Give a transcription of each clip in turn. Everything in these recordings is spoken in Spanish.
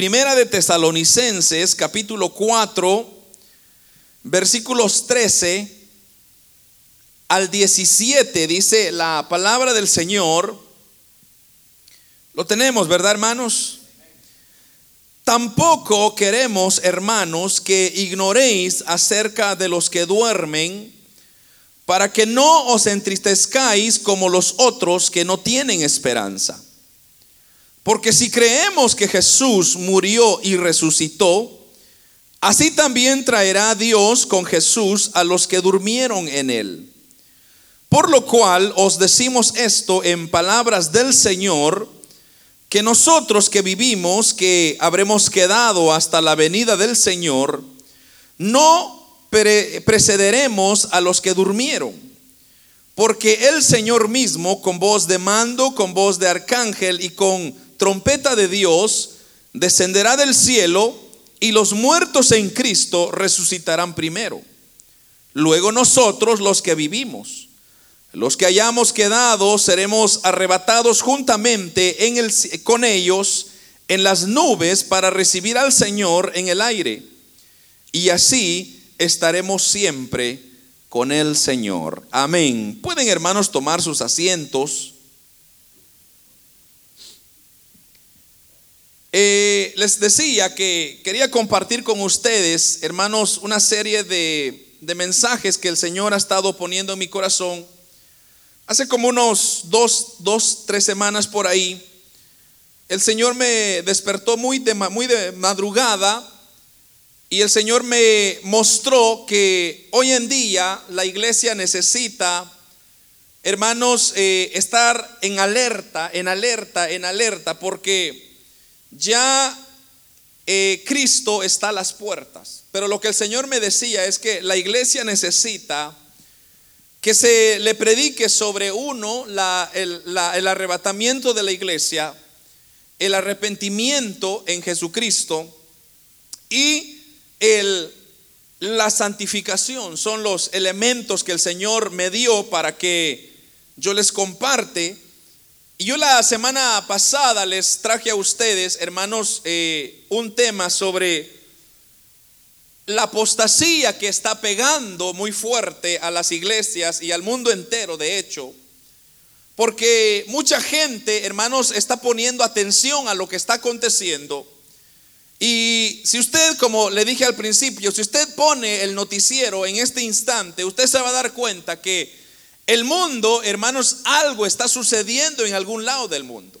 Primera de Tesalonicenses, capítulo 4, versículos 13 al 17, dice la palabra del Señor. Lo tenemos, ¿verdad, hermanos? Tampoco queremos, hermanos, que ignoréis acerca de los que duermen, para que no os entristezcáis como los otros que no tienen esperanza. Porque si creemos que Jesús murió y resucitó, así también traerá Dios con Jesús a los que durmieron en él. Por lo cual os decimos esto en palabras del Señor, que nosotros que vivimos, que habremos quedado hasta la venida del Señor, no precederemos a los que durmieron. Porque el Señor mismo, con voz de mando, con voz de arcángel y con trompeta de Dios, descenderá del cielo y los muertos en Cristo resucitarán primero. Luego nosotros los que vivimos, los que hayamos quedado, seremos arrebatados juntamente con ellos en las nubes para recibir al Señor en el aire. Y así estaremos siempre con el Señor. Amén. Pueden hermanos tomar sus asientos. Eh, les decía que quería compartir con ustedes, hermanos, una serie de, mensajes que el Señor ha estado poniendo en mi corazón. Hace como unos dos, dos, tres semanas por ahí, el Señor me despertó muy de, muy de madrugada y el Señor me mostró que hoy en día la iglesia necesita, hermanos, eh, estar en alerta, en alerta, en alerta, porque ya eh, Cristo está a las puertas. Pero lo que el Señor me decía es que la iglesia necesita que se le predique sobre uno el, arrebatamiento de la iglesia, el arrepentimiento en Jesucristo y la santificación. Son los elementos que el Señor me dio para que yo les comparte y yo la semana pasada les traje a ustedes, hermanos, eh, un tema sobre la apostasía que está pegando muy fuerte a las iglesias y al mundo entero, de hecho. Porque mucha gente, hermanos, está poniendo atención a lo que está aconteciendo. Y si usted, como le dije al principio, si usted pone el noticiero en este instante, usted se va a dar cuenta que el mundo, hermanos, algo está sucediendo en algún lado del mundo.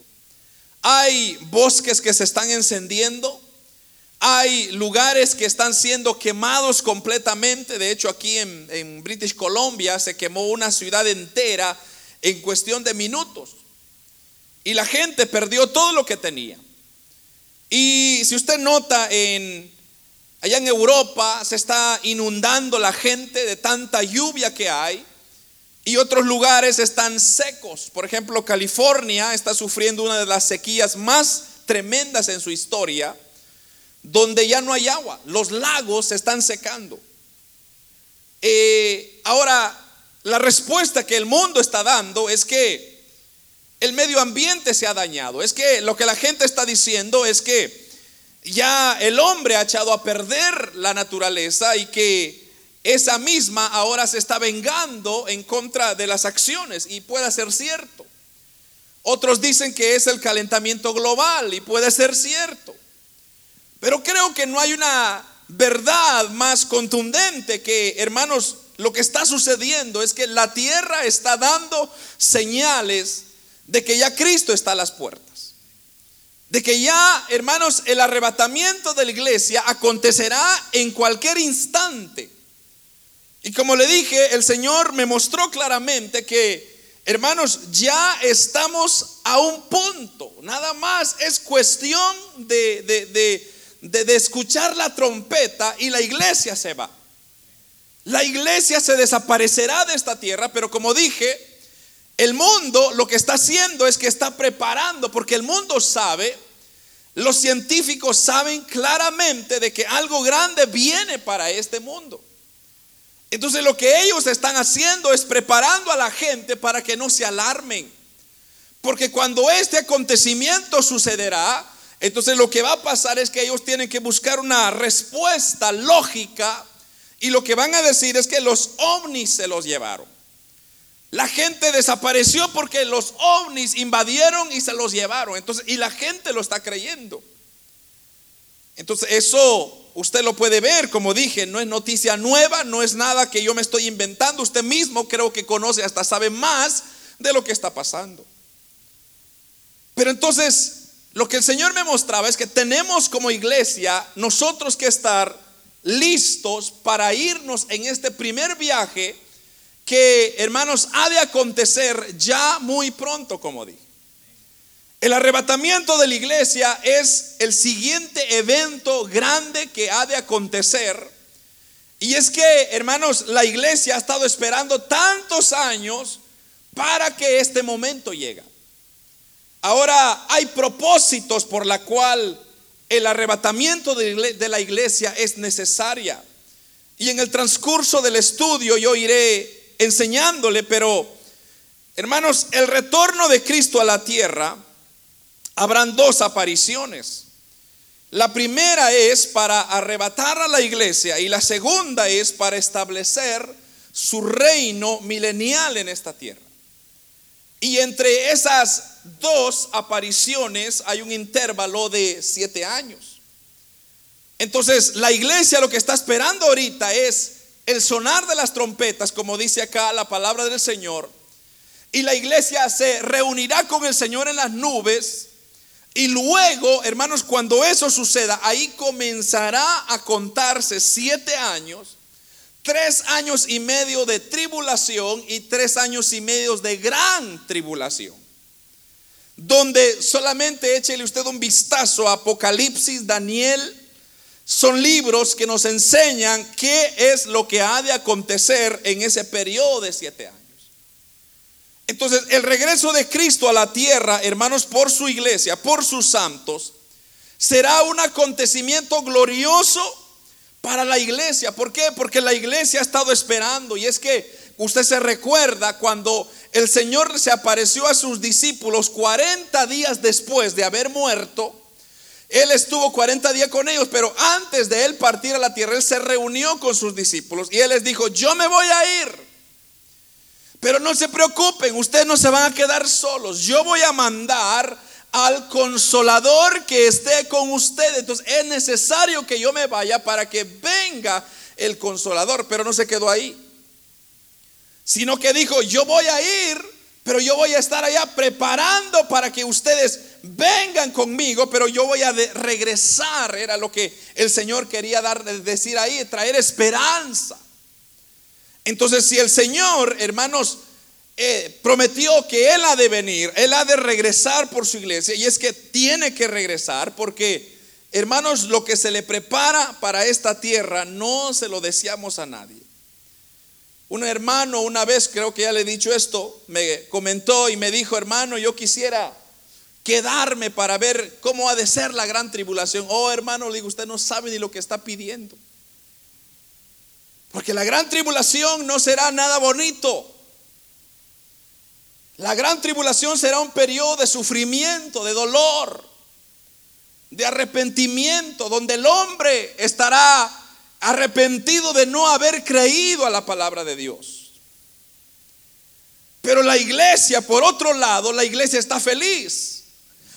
Hay bosques que se están encendiendo, hay lugares que están siendo quemados completamente. De hecho, aquí en, British Columbia se quemó una ciudad entera en cuestión de minutos. Y la gente perdió todo lo que tenía. Y si usted nota en allá en Europa se está inundando la gente de tanta lluvia que hay y otros lugares están secos. Por ejemplo, California está sufriendo una de las sequías más tremendas en su historia, donde ya no hay agua. Los lagos se están secando. Eh, ahora, la respuesta que el mundo está dando es que el medio ambiente se ha dañado. Es que lo que la gente está diciendo es que ya el hombre ha echado a perder la naturaleza y que esa misma ahora se está vengando en contra de las acciones y puede ser cierto. Otros dicen que es el calentamiento global y puede ser cierto. Pero creo que no hay una verdad más contundente que, hermanos, lo que está sucediendo es que la tierra está dando señales de que ya Cristo está a las puertas. De que ya, hermanos, el arrebatamiento de la iglesia acontecerá en cualquier instante. Y como le dije, el Señor me mostró claramente que, hermanos, ya estamos a un punto. Nada más es cuestión de, de, de, escuchar la trompeta y la iglesia se va. La iglesia se desaparecerá de esta tierra, pero como dije, el mundo lo que está haciendo es que está preparando, porque el mundo sabe, los científicos saben claramente de que algo grande viene para este mundo. Entonces lo que ellos están haciendo es preparando a la gente para que no se alarmen. Porque cuando este acontecimiento sucederá, entonces lo que va a pasar es que ellos tienen que buscar una respuesta lógica y lo que van a decir es que los ovnis se los llevaron. La gente desapareció porque los ovnis invadieron y se los llevaron. Entonces, y la gente lo está creyendo. Entonces, eso usted lo puede ver, como dije, no es noticia nueva, no es nada que yo me estoy inventando. Usted mismo creo que conoce, hasta sabe más de lo que está pasando. Pero entonces, lo que el Señor me mostraba es que tenemos como iglesia nosotros que estar listos para irnos en este primer viaje que, hermanos, ha de acontecer ya muy pronto, como dije. El arrebatamiento de la iglesia es el siguiente evento grande que ha de acontecer. Y es que, hermanos, la iglesia ha estado esperando tantos años para que este momento llegue. Ahora hay propósitos por la cual el arrebatamiento de la iglesia es necesaria. Y en el transcurso del estudio yo iré enseñándole, pero hermanos, el retorno de Cristo a la tierra, habrán dos apariciones. La primera es para arrebatar a la iglesia y la segunda es para establecer su reino milenial en esta tierra. Y entre esas dos apariciones hay un intervalo de siete años. Entonces, la iglesia lo que está esperando ahorita es el sonar de las trompetas, como dice acá la palabra del Señor. Y la iglesia se reunirá con el Señor en las nubes. Y luego, hermanos, cuando eso suceda, ahí comenzará a contarse siete años tres años y medio de tribulación y tres años y medio de gran tribulación. Donde solamente échele usted un vistazo a Apocalipsis, Daniel, son libros que nos enseñan qué es lo que ha de acontecer en ese periodo de siete años. Entonces, el regreso de Cristo a la tierra, hermanos, por su iglesia, por sus santos, será un acontecimiento glorioso para la iglesia. ¿Por qué? Porque la iglesia ha estado esperando. Y es que usted se recuerda cuando el Señor se apareció a sus discípulos 40 días después de haber muerto. Él estuvo 40 días con ellos, pero antes de él partir a la tierra, él se reunió con sus discípulos y él les dijo, yo me voy a ir. Pero no se preocupen, ustedes no se van a quedar solos. Yo voy a mandar al consolador que esté con usted. Entonces es necesario que yo me vaya para que venga el consolador, pero no se quedó ahí. Sino que dijo, yo voy a ir, pero yo voy a estar allá preparando para que ustedes vengan conmigo, pero yo voy a regresar. Era lo que el Señor quería dar, decir ahí, traer esperanza. Entonces, si el Señor, hermanos, eh, prometió que Él ha de venir, Él ha de regresar por su iglesia. Y es que tiene que regresar porque, hermanos, lo que se le prepara para esta tierra no se lo deseamos a nadie. Un hermano una vez, creo que ya le he dicho esto, me comentó y me dijo, hermano, yo quisiera quedarme para ver cómo ha de ser la gran tribulación. Oh, hermano, le digo, usted no sabe ni lo que está pidiendo. Porque la gran tribulación no será nada bonito. La gran tribulación será un periodo de sufrimiento, de dolor, de arrepentimiento, donde el hombre estará arrepentido de no haber creído a la palabra de Dios. Pero la iglesia, por otro lado, la iglesia está feliz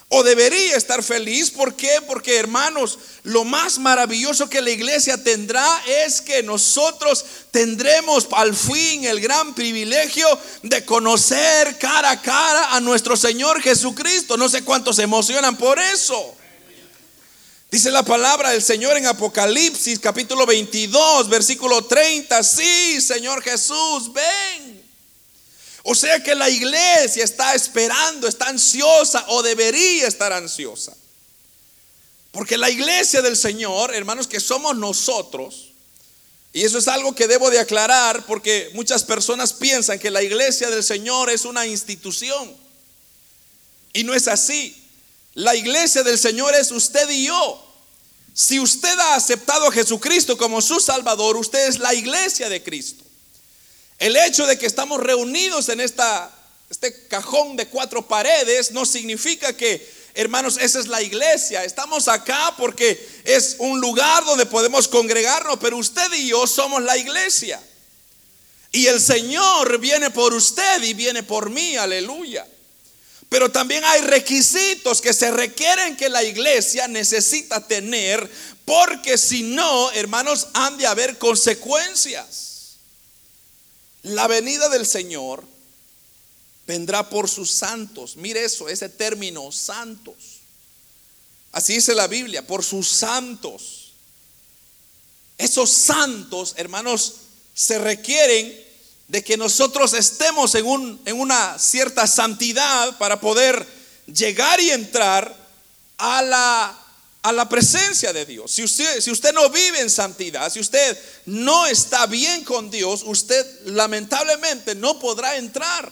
o debería estar feliz. ¿Por qué? Porque hermanos, lo más maravilloso que la iglesia tendrá es que nosotros tendremos al fin el gran privilegio de conocer cara a cara a nuestro Señor Jesucristo. No sé cuántos se emocionan por eso. Dice la palabra del Señor en Apocalipsis capítulo 22, versículo 30. Sí, Señor Jesús, ven. O sea que la iglesia está esperando, está ansiosa o debería estar ansiosa. Porque la iglesia del Señor, hermanos, que somos nosotros, y eso es algo que debo de aclarar porque muchas personas piensan que la iglesia del Señor es una institución. Y no es así. La iglesia del Señor es usted y yo. Si usted ha aceptado a Jesucristo como su Salvador, usted es la iglesia de Cristo. El hecho de que estamos reunidos en esta, este cajón de cuatro paredes no significa que hermanos, esa es la iglesia. Estamos acá porque es un lugar donde podemos congregarnos, pero usted y yo somos la iglesia. Y el Señor viene por usted y viene por mí, aleluya. Pero también hay requisitos que se requieren que la iglesia necesita tener, porque si no, hermanos, han de haber consecuencias. La venida del Señor vendrá por sus santos. Mire eso, ese término, santos. Así dice la Biblia, por sus santos. Esos santos, hermanos, se requieren de que nosotros estemos en, un, en una cierta santidad para poder llegar y entrar a la, a la presencia de Dios. Si usted, si usted no vive en santidad, si usted no está bien con Dios, usted lamentablemente no podrá entrar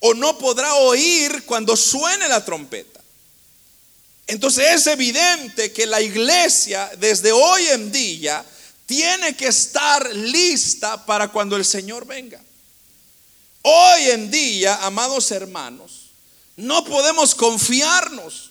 o no podrá oír cuando suene la trompeta. Entonces es evidente que la iglesia desde hoy en día tiene que estar lista para cuando el Señor venga. Hoy en día, amados hermanos, no podemos confiarnos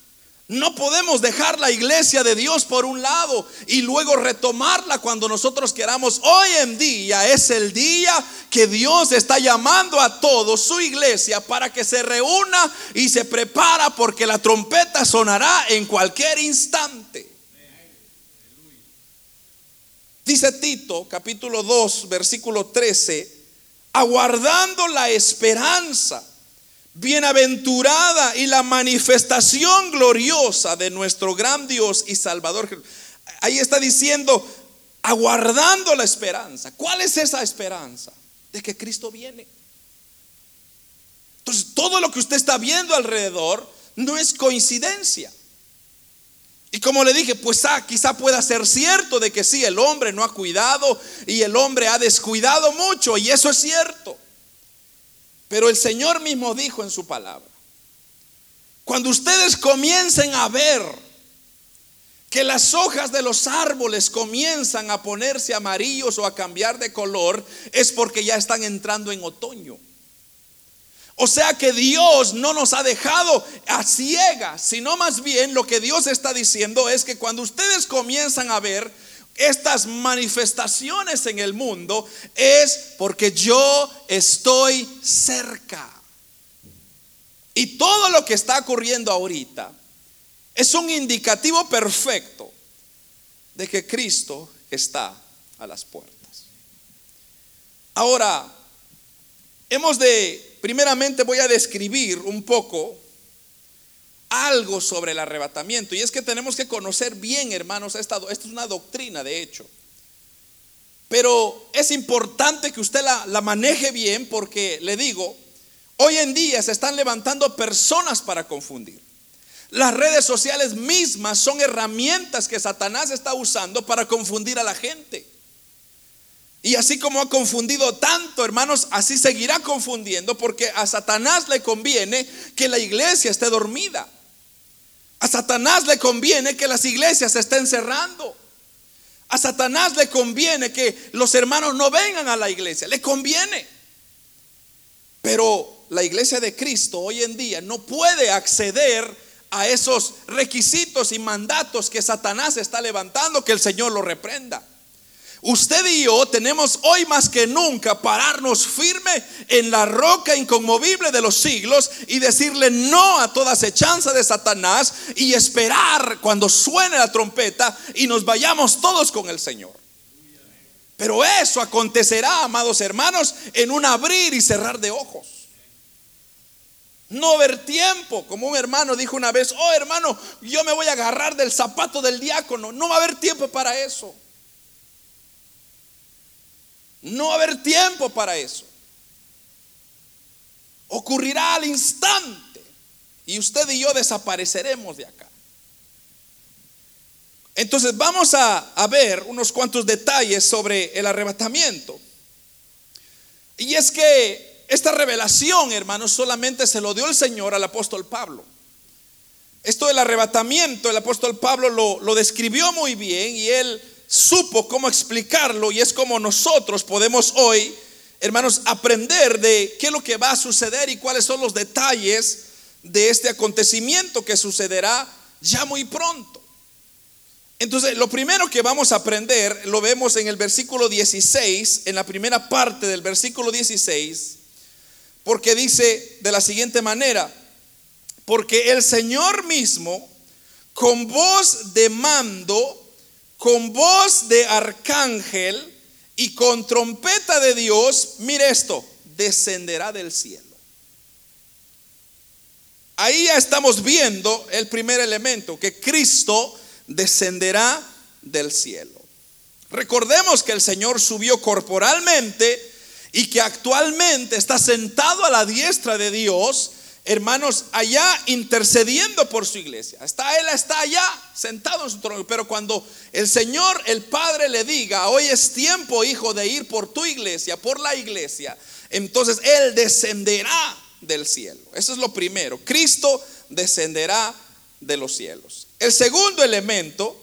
no podemos dejar la iglesia de Dios por un lado y luego retomarla cuando nosotros queramos. Hoy en día es el día que Dios está llamando a todos su iglesia para que se reúna y se prepara porque la trompeta sonará en cualquier instante. Dice Tito capítulo 2 versículo 13, aguardando la esperanza bienaventurada y la manifestación gloriosa de nuestro gran Dios y Salvador. Ahí está diciendo, aguardando la esperanza. ¿Cuál es esa esperanza? De que Cristo viene. Entonces, todo lo que usted está viendo alrededor no es coincidencia. Y como le dije, pues ah, quizá pueda ser cierto de que sí, el hombre no ha cuidado y el hombre ha descuidado mucho, y eso es cierto. Pero el Señor mismo dijo en su palabra, cuando ustedes comiencen a ver que las hojas de los árboles comienzan a ponerse amarillos o a cambiar de color, es porque ya están entrando en otoño. O sea que Dios no nos ha dejado a ciegas, sino más bien lo que Dios está diciendo es que cuando ustedes comienzan a ver estas manifestaciones en el mundo es porque yo estoy cerca. Y todo lo que está ocurriendo ahorita es un indicativo perfecto de que Cristo está a las puertas. Ahora, hemos de, primeramente voy a describir un poco algo sobre el arrebatamiento. Y es que tenemos que conocer bien, hermanos, esta, es una doctrina, de hecho. Pero es importante que usted la maneje bien porque, le digo, hoy en día se están levantando personas para confundir. Las redes sociales mismas son herramientas que Satanás está usando para confundir a la gente. Y así como ha confundido tanto, hermanos, así seguirá confundiendo porque a Satanás le conviene que la iglesia esté dormida. A Satanás le conviene que las iglesias se estén cerrando. A Satanás le conviene que los hermanos no vengan a la iglesia. Le conviene. Pero la iglesia de Cristo hoy en día no puede acceder a esos requisitos y mandatos que Satanás está levantando, que el Señor lo reprenda. Usted y yo tenemos hoy más que nunca pararnos firme en la roca inconmovible de los siglos y decirle no a toda acechanza de Satanás y esperar cuando suene la trompeta y nos vayamos todos con el Señor. Pero eso acontecerá, amados hermanos, en un abrir y cerrar de ojos. No haber tiempo, como un hermano dijo una vez, oh hermano, yo me voy a agarrar del zapato del diácono. No va a haber tiempo para eso. No va a haber tiempo para eso. Ocurrirá al instante y usted y yo desapareceremos de acá. Entonces vamos a, a, ver unos cuantos detalles sobre el arrebatamiento. Y es que esta revelación, hermanos, solamente se lo dio el Señor al apóstol Pablo. Esto del arrebatamiento, el apóstol Pablo lo, lo describió muy bien y él supo cómo explicarlo y es como nosotros podemos hoy, hermanos, aprender de qué es lo que va a suceder y cuáles son los detalles de este acontecimiento que sucederá ya muy pronto. Entonces, lo primero que vamos a aprender lo vemos en el versículo 16, en la primera parte del versículo 16, porque dice de la siguiente manera, porque el Señor mismo, con voz de mando, con voz de arcángel y con trompeta de Dios, mire esto, descenderá del cielo. Ahí ya estamos viendo el primer elemento, que Cristo descenderá del cielo. Recordemos que el Señor subió corporalmente y que actualmente está sentado a la diestra de Dios, hermanos, allá intercediendo por su iglesia. Está él está allá sentado en su trono, pero cuando el Señor, el Padre le diga, "Hoy es tiempo, hijo, de ir por tu iglesia, por la iglesia", entonces él descenderá del cielo. Eso es lo primero. Cristo descenderá de los cielos. El segundo elemento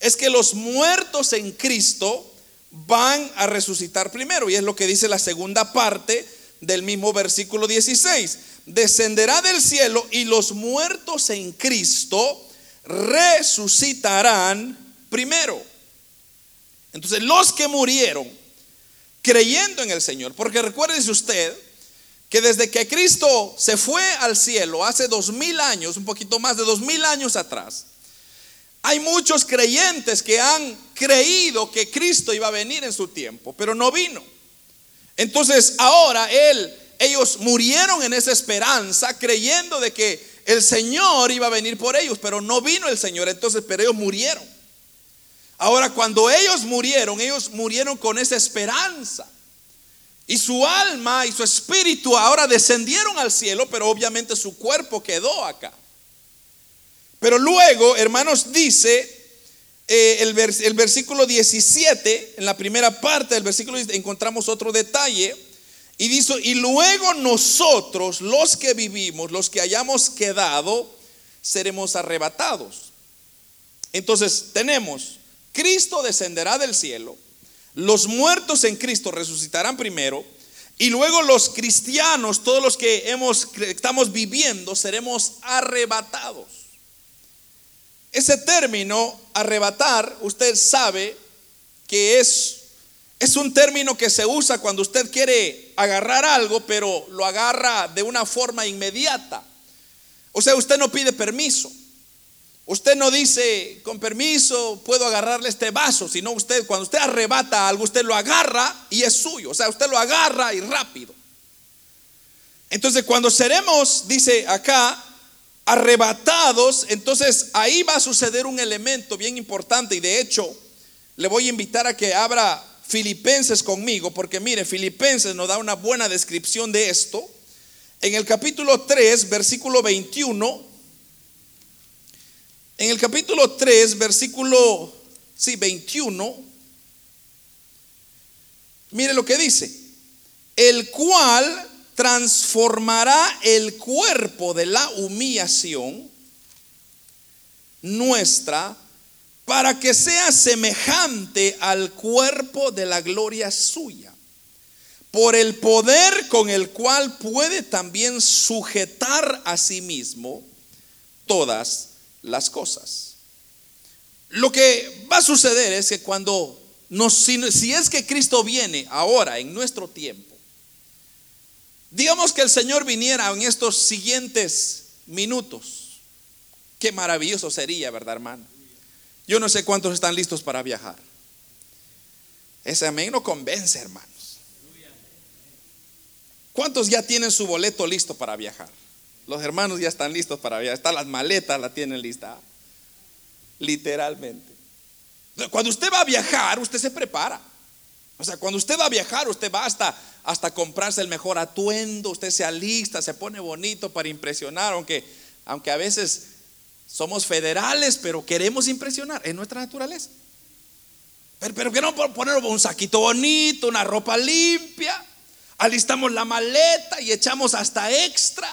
es que los muertos en Cristo van a resucitar primero. Y es lo que dice la segunda parte del mismo versículo 16. Descenderá del cielo y los muertos en Cristo resucitarán primero. Entonces los que murieron creyendo en el Señor, porque recuérdese usted que desde que Cristo se fue al cielo hace dos mil años, un poquito más de dos mil años atrás, hay muchos creyentes que han creído que Cristo iba a venir en su tiempo, pero no vino. Entonces ahora él, ellos murieron en esa esperanza, creyendo de que el Señor iba a venir por ellos, pero no vino el Señor, entonces, pero ellos murieron. Ahora, cuando ellos murieron, ellos murieron con esa esperanza. Y su alma y su espíritu ahora descendieron al cielo, pero obviamente su cuerpo quedó acá. Pero luego, hermanos, dice eh, el, el, versículo 17, en la primera parte del versículo encontramos otro detalle. Y dice, y luego nosotros, los que vivimos, los que hayamos quedado, seremos arrebatados. Entonces tenemos, Cristo descenderá del cielo los muertos en Cristo resucitarán primero y luego los cristianos, todos los que hemos, estamos viviendo, seremos arrebatados. Ese término, arrebatar, usted sabe que es, es un término que se usa cuando usted quiere agarrar algo, pero lo agarra de una forma inmediata. O sea, usted no pide permiso. Usted no dice, con permiso, puedo agarrarle este vaso, sino usted, cuando usted arrebata algo, usted lo agarra y es suyo. O sea, usted lo agarra y rápido. Entonces, cuando seremos, dice acá, arrebatados, entonces ahí va a suceder un elemento bien importante y de hecho le voy a invitar a que abra Filipenses conmigo, porque mire, Filipenses nos da una buena descripción de esto. En el capítulo 3, versículo 21, en el capítulo 3, versículo sí, 21, mire lo que dice, el cual transformará el cuerpo de la humillación nuestra para que sea semejante al cuerpo de la gloria suya, por el poder con el cual puede también sujetar a sí mismo todas las cosas. Lo que va a suceder es que cuando nos, si, es que Cristo viene ahora, en nuestro tiempo, digamos que el Señor viniera en estos siguientes minutos, qué maravilloso sería, ¿verdad, hermano? Yo no sé cuántos están listos para viajar. Ese amén no convence, hermanos. ¿Cuántos ya tienen su boleto listo para viajar? Los hermanos ya están listos para viajar. Están las maletas, la tienen lista. Literalmente. Cuando usted va a viajar, usted se prepara. O sea, cuando usted va a viajar, usted va hasta, hasta comprarse el mejor atuendo, usted se alista, se pone bonito para impresionar, aunque, aunque a veces somos federales, pero queremos impresionar, es nuestra naturaleza. Pero, pero que no poner un saquito bonito, una ropa limpia, alistamos la maleta y echamos hasta extra.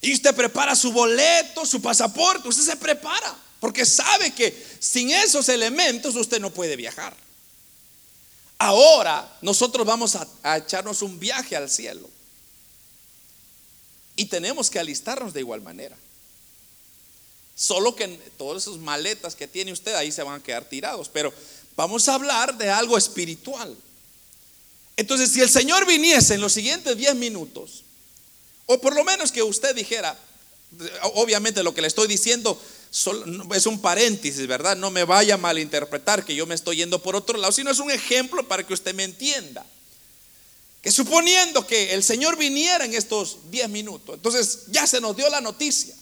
Y usted prepara su boleto, su pasaporte, usted se prepara, porque sabe que sin esos elementos usted no puede viajar. Ahora nosotros vamos a, echarnos un viaje al cielo. Y tenemos que alistarnos de igual manera. Solo que todas esas maletas que tiene usted ahí se van a quedar tirados. Pero vamos a hablar de algo espiritual. Entonces, si el Señor viniese en los siguientes 10 minutos, o por lo menos que usted dijera, obviamente lo que le estoy diciendo es un paréntesis, ¿verdad? No me vaya a malinterpretar que yo me estoy yendo por otro lado, sino es un ejemplo para que usted me entienda. Que suponiendo que el Señor viniera en estos 10 minutos, entonces ya se nos dio la noticia.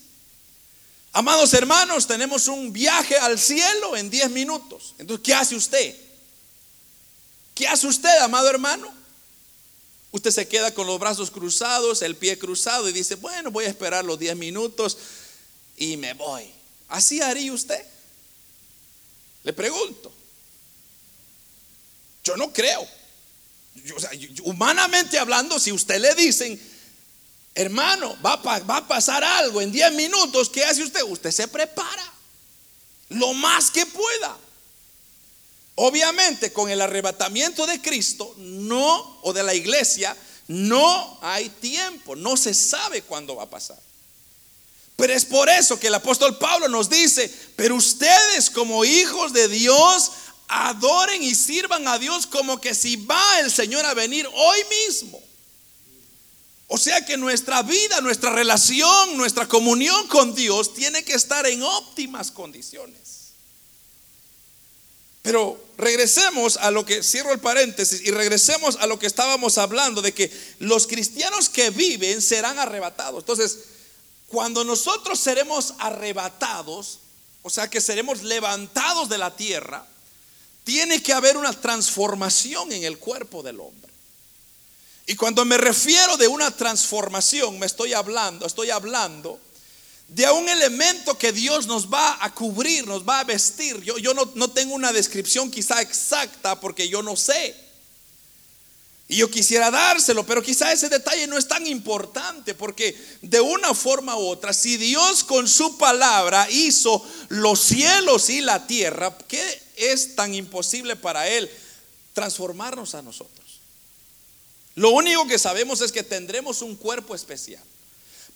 Amados hermanos, tenemos un viaje al cielo en 10 minutos. Entonces, ¿qué hace usted? ¿Qué hace usted, amado hermano? Usted se queda con los brazos cruzados, el pie cruzado y dice, bueno, voy a esperar los 10 minutos y me voy. ¿Así haría usted? Le pregunto. Yo no creo. humanamente hablando, si usted le dicen, hermano, va a pasar algo en 10 minutos, ¿qué hace usted? Usted se prepara lo más que pueda. Obviamente con el arrebatamiento de Cristo, no, o de la iglesia, no hay tiempo, no se sabe cuándo va a pasar. Pero es por eso que el apóstol Pablo nos dice, pero ustedes como hijos de Dios, adoren y sirvan a Dios como que si va el Señor a venir hoy mismo. O sea que nuestra vida, nuestra relación, nuestra comunión con Dios tiene que estar en óptimas condiciones. Pero regresemos a lo que, cierro el paréntesis, y regresemos a lo que estábamos hablando, de que los cristianos que viven serán arrebatados. Entonces, cuando nosotros seremos arrebatados, o sea que seremos levantados de la tierra, tiene que haber una transformación en el cuerpo del hombre. Y cuando me refiero de una transformación, me estoy hablando, estoy hablando de un elemento que Dios nos va a cubrir, nos va a vestir. Yo, yo no, no tengo una descripción quizá exacta porque yo no sé. Y yo quisiera dárselo, pero quizá ese detalle no es tan importante porque de una forma u otra, si Dios con su palabra hizo los cielos y la tierra, ¿qué es tan imposible para Él transformarnos a nosotros? Lo único que sabemos es que tendremos un cuerpo especial.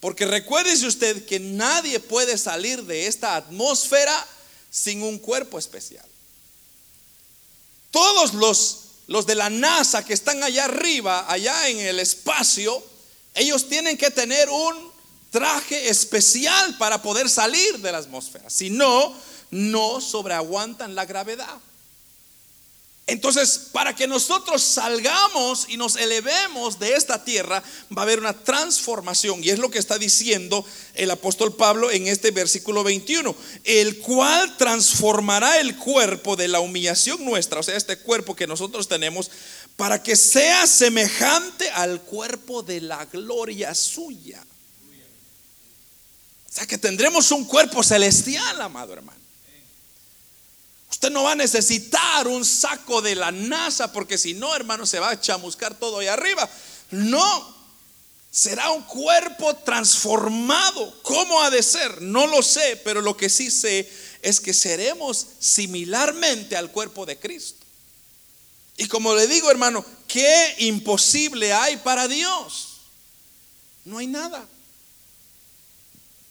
Porque recuérdese usted que nadie puede salir de esta atmósfera sin un cuerpo especial. Todos los, los de la NASA que están allá arriba, allá en el espacio, ellos tienen que tener un traje especial para poder salir de la atmósfera. Si no, no sobreaguantan la gravedad. Entonces, para que nosotros salgamos y nos elevemos de esta tierra, va a haber una transformación. Y es lo que está diciendo el apóstol Pablo en este versículo 21, el cual transformará el cuerpo de la humillación nuestra, o sea, este cuerpo que nosotros tenemos, para que sea semejante al cuerpo de la gloria suya. O sea, que tendremos un cuerpo celestial, amado hermano. Usted no va a necesitar un saco de la NASA porque si no, hermano, se va a chamuscar todo ahí arriba. No, será un cuerpo transformado. ¿Cómo ha de ser? No lo sé, pero lo que sí sé es que seremos similarmente al cuerpo de Cristo. Y como le digo, hermano, ¿qué imposible hay para Dios? No hay nada.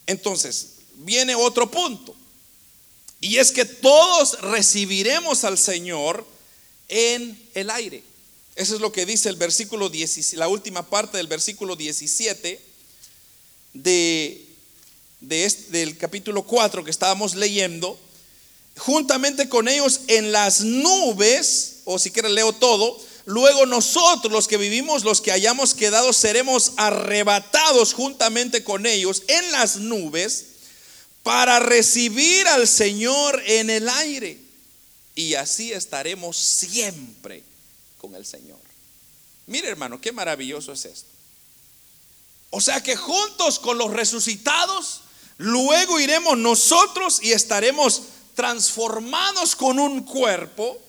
Entonces, viene otro punto. Y es que todos recibiremos al Señor en el aire. Eso es lo que dice el versículo 17, la última parte del versículo 17 de, del capítulo 4 que estábamos leyendo. Juntamente con ellos en las nubes, o si quieren leo todo, luego nosotros los que vivimos, los que hayamos quedado, seremos arrebatados juntamente con ellos en las nubes para recibir al Señor en el aire. Y así estaremos siempre con el Señor. Mire hermano, qué maravilloso es esto. O sea que juntos con los resucitados, luego iremos nosotros y estaremos transformados con un cuerpo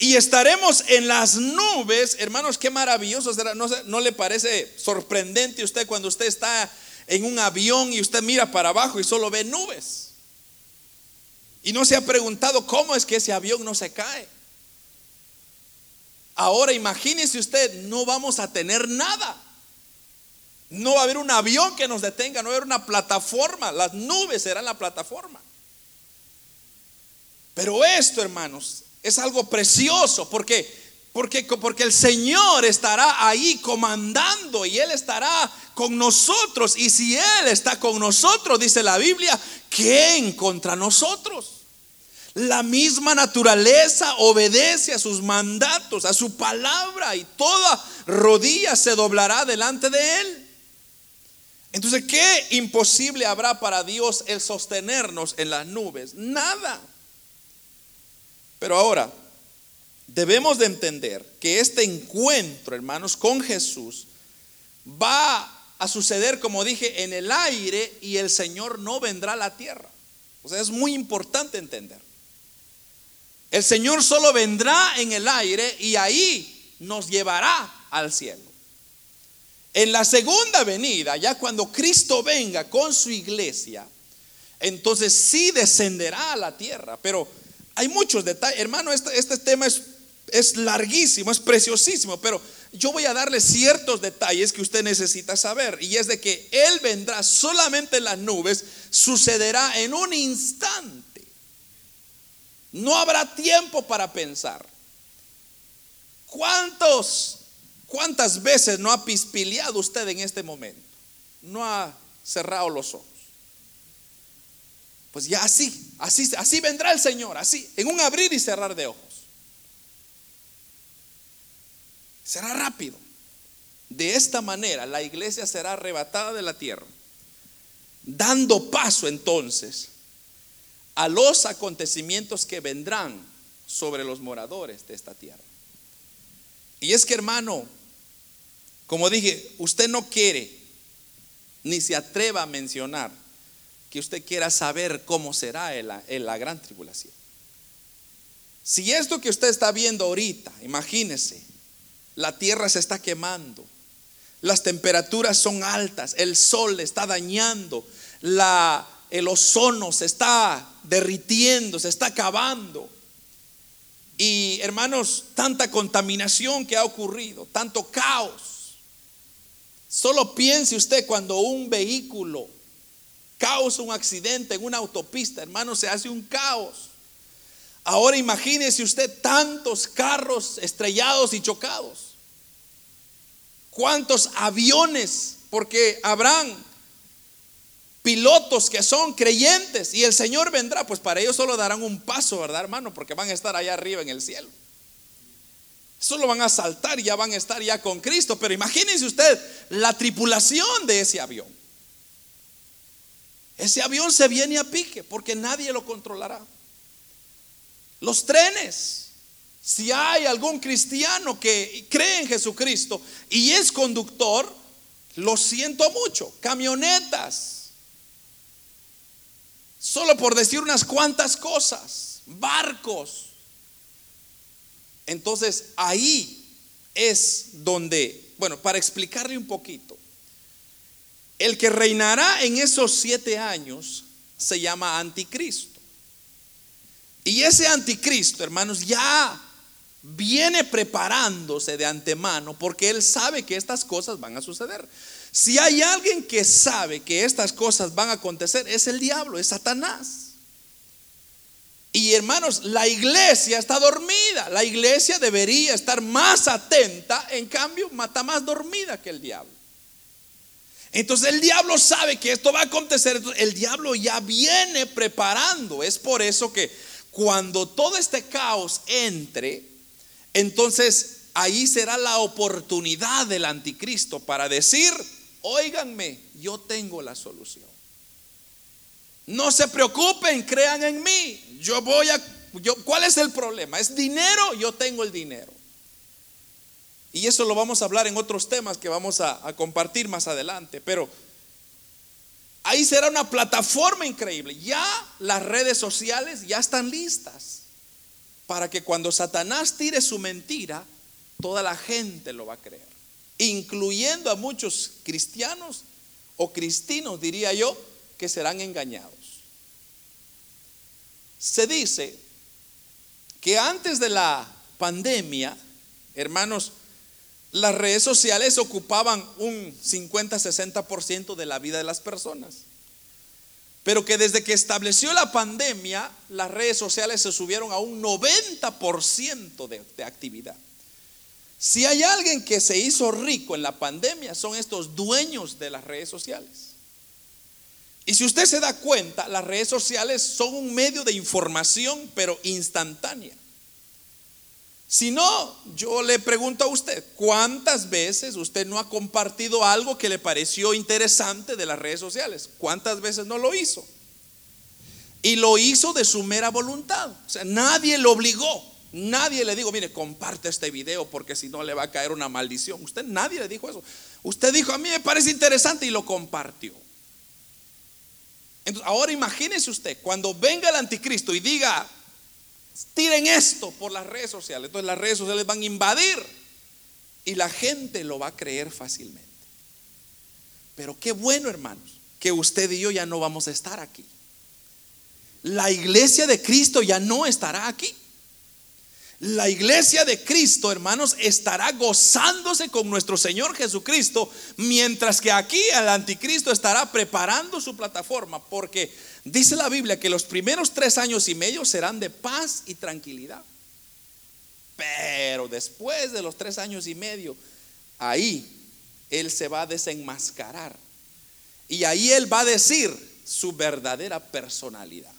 y estaremos en las nubes. Hermanos, qué maravilloso. ¿No, ¿No le parece sorprendente usted cuando usted está en un avión y usted mira para abajo y solo ve nubes. Y no se ha preguntado cómo es que ese avión no se cae. Ahora imagínese usted, no vamos a tener nada. No va a haber un avión que nos detenga, no va a haber una plataforma. Las nubes serán la plataforma. Pero esto, hermanos, es algo precioso porque porque, porque el Señor estará ahí comandando y Él estará con nosotros. Y si Él está con nosotros, dice la Biblia, ¿quién contra nosotros? La misma naturaleza obedece a sus mandatos, a su palabra y toda rodilla se doblará delante de Él. Entonces, ¿qué imposible habrá para Dios el sostenernos en las nubes? Nada. Pero ahora, debemos de entender que este encuentro, hermanos, con Jesús va a suceder, como dije, en el aire y el Señor no vendrá a la tierra. O sea, es muy importante entender. El Señor solo vendrá en el aire y ahí nos llevará al cielo. En la segunda venida, ya cuando Cristo venga con su iglesia, entonces sí descenderá a la tierra. Pero hay muchos detalles. Hermano, este, este tema es es larguísimo, es preciosísimo, pero yo voy a darle ciertos detalles que usted necesita saber. Y es de que Él vendrá solamente en las nubes, sucederá en un instante. No habrá tiempo para pensar. ¿Cuántos, cuántas veces no ha pispileado usted en este momento? No ha cerrado los ojos. Pues ya así, así, así vendrá el Señor, así, en un abrir y cerrar de ojos. Será rápido. De esta manera la iglesia será arrebatada de la tierra, dando paso entonces a los acontecimientos que vendrán sobre los moradores de esta tierra. Y es que hermano, como dije, usted no quiere ni se atreva a mencionar que usted quiera saber cómo será en la, la gran tribulación. Si esto que usted está viendo ahorita, imagínese, la tierra se está quemando, las temperaturas son altas, el sol está dañando, el ozono se está derritiendo, se está acabando. Y hermanos, tanta contaminación que ha ocurrido, tanto caos. Solo piense usted cuando un vehículo causa un accidente en una autopista, hermanos, se hace un caos. Ahora imagínese usted tantos carros estrellados y chocados cuántos aviones, porque habrán pilotos que son creyentes y el Señor vendrá, pues para ellos solo darán un paso, ¿verdad, hermano? Porque van a estar allá arriba en el cielo. Solo van a saltar ya van a estar ya con Cristo. Pero imagínense usted la tripulación de ese avión. Ese avión se viene a pique porque nadie lo controlará. Los trenes, si hay algún cristiano que cree en Jesucristo y es conductor, lo siento mucho. Camionetas. Solo por decir unas cuantas cosas. Barcos. Entonces ahí es donde, bueno, para explicarle un poquito, el que reinará en esos siete años se llama anticristo. Y ese anticristo, hermanos, ya viene preparándose de antemano porque él sabe que estas cosas van a suceder. Si hay alguien que sabe que estas cosas van a acontecer, es el diablo, es Satanás. Y hermanos, la iglesia está dormida. La iglesia debería estar más atenta, en cambio, mata más dormida que el diablo. Entonces el diablo sabe que esto va a acontecer, el diablo ya viene preparando. Es por eso que cuando todo este caos entre, entonces ahí será la oportunidad del anticristo para decir, óiganme, yo tengo la solución. No se preocupen, crean en mí. Yo voy a, yo, ¿cuál es el problema? ¿Es dinero? Yo tengo el dinero. Y eso lo vamos a hablar en otros temas que vamos a, a compartir más adelante. Pero ahí será una plataforma increíble. Ya las redes sociales ya están listas para que cuando Satanás tire su mentira, toda la gente lo va a creer, incluyendo a muchos cristianos o cristinos, diría yo, que serán engañados. Se dice que antes de la pandemia, hermanos, las redes sociales ocupaban un 50-60% de la vida de las personas. Pero que desde que estableció la pandemia, las redes sociales se subieron a un 90% de, de actividad. Si hay alguien que se hizo rico en la pandemia, son estos dueños de las redes sociales. Y si usted se da cuenta, las redes sociales son un medio de información, pero instantánea. Si no, yo le pregunto a usted, ¿cuántas veces usted no ha compartido algo que le pareció interesante de las redes sociales? ¿Cuántas veces no lo hizo? Y lo hizo de su mera voluntad. O sea, nadie lo obligó. Nadie le dijo, mire, comparte este video porque si no le va a caer una maldición. Usted nadie le dijo eso. Usted dijo, a mí me parece interesante y lo compartió. Entonces, ahora imagínese usted, cuando venga el anticristo y diga, tiren esto por las redes sociales. Entonces las redes sociales van a invadir y la gente lo va a creer fácilmente. Pero qué bueno, hermanos, que usted y yo ya no vamos a estar aquí. La iglesia de Cristo ya no estará aquí. La iglesia de Cristo, hermanos, estará gozándose con nuestro Señor Jesucristo, mientras que aquí el anticristo estará preparando su plataforma, porque dice la Biblia que los primeros tres años y medio serán de paz y tranquilidad. Pero después de los tres años y medio, ahí Él se va a desenmascarar. Y ahí Él va a decir su verdadera personalidad.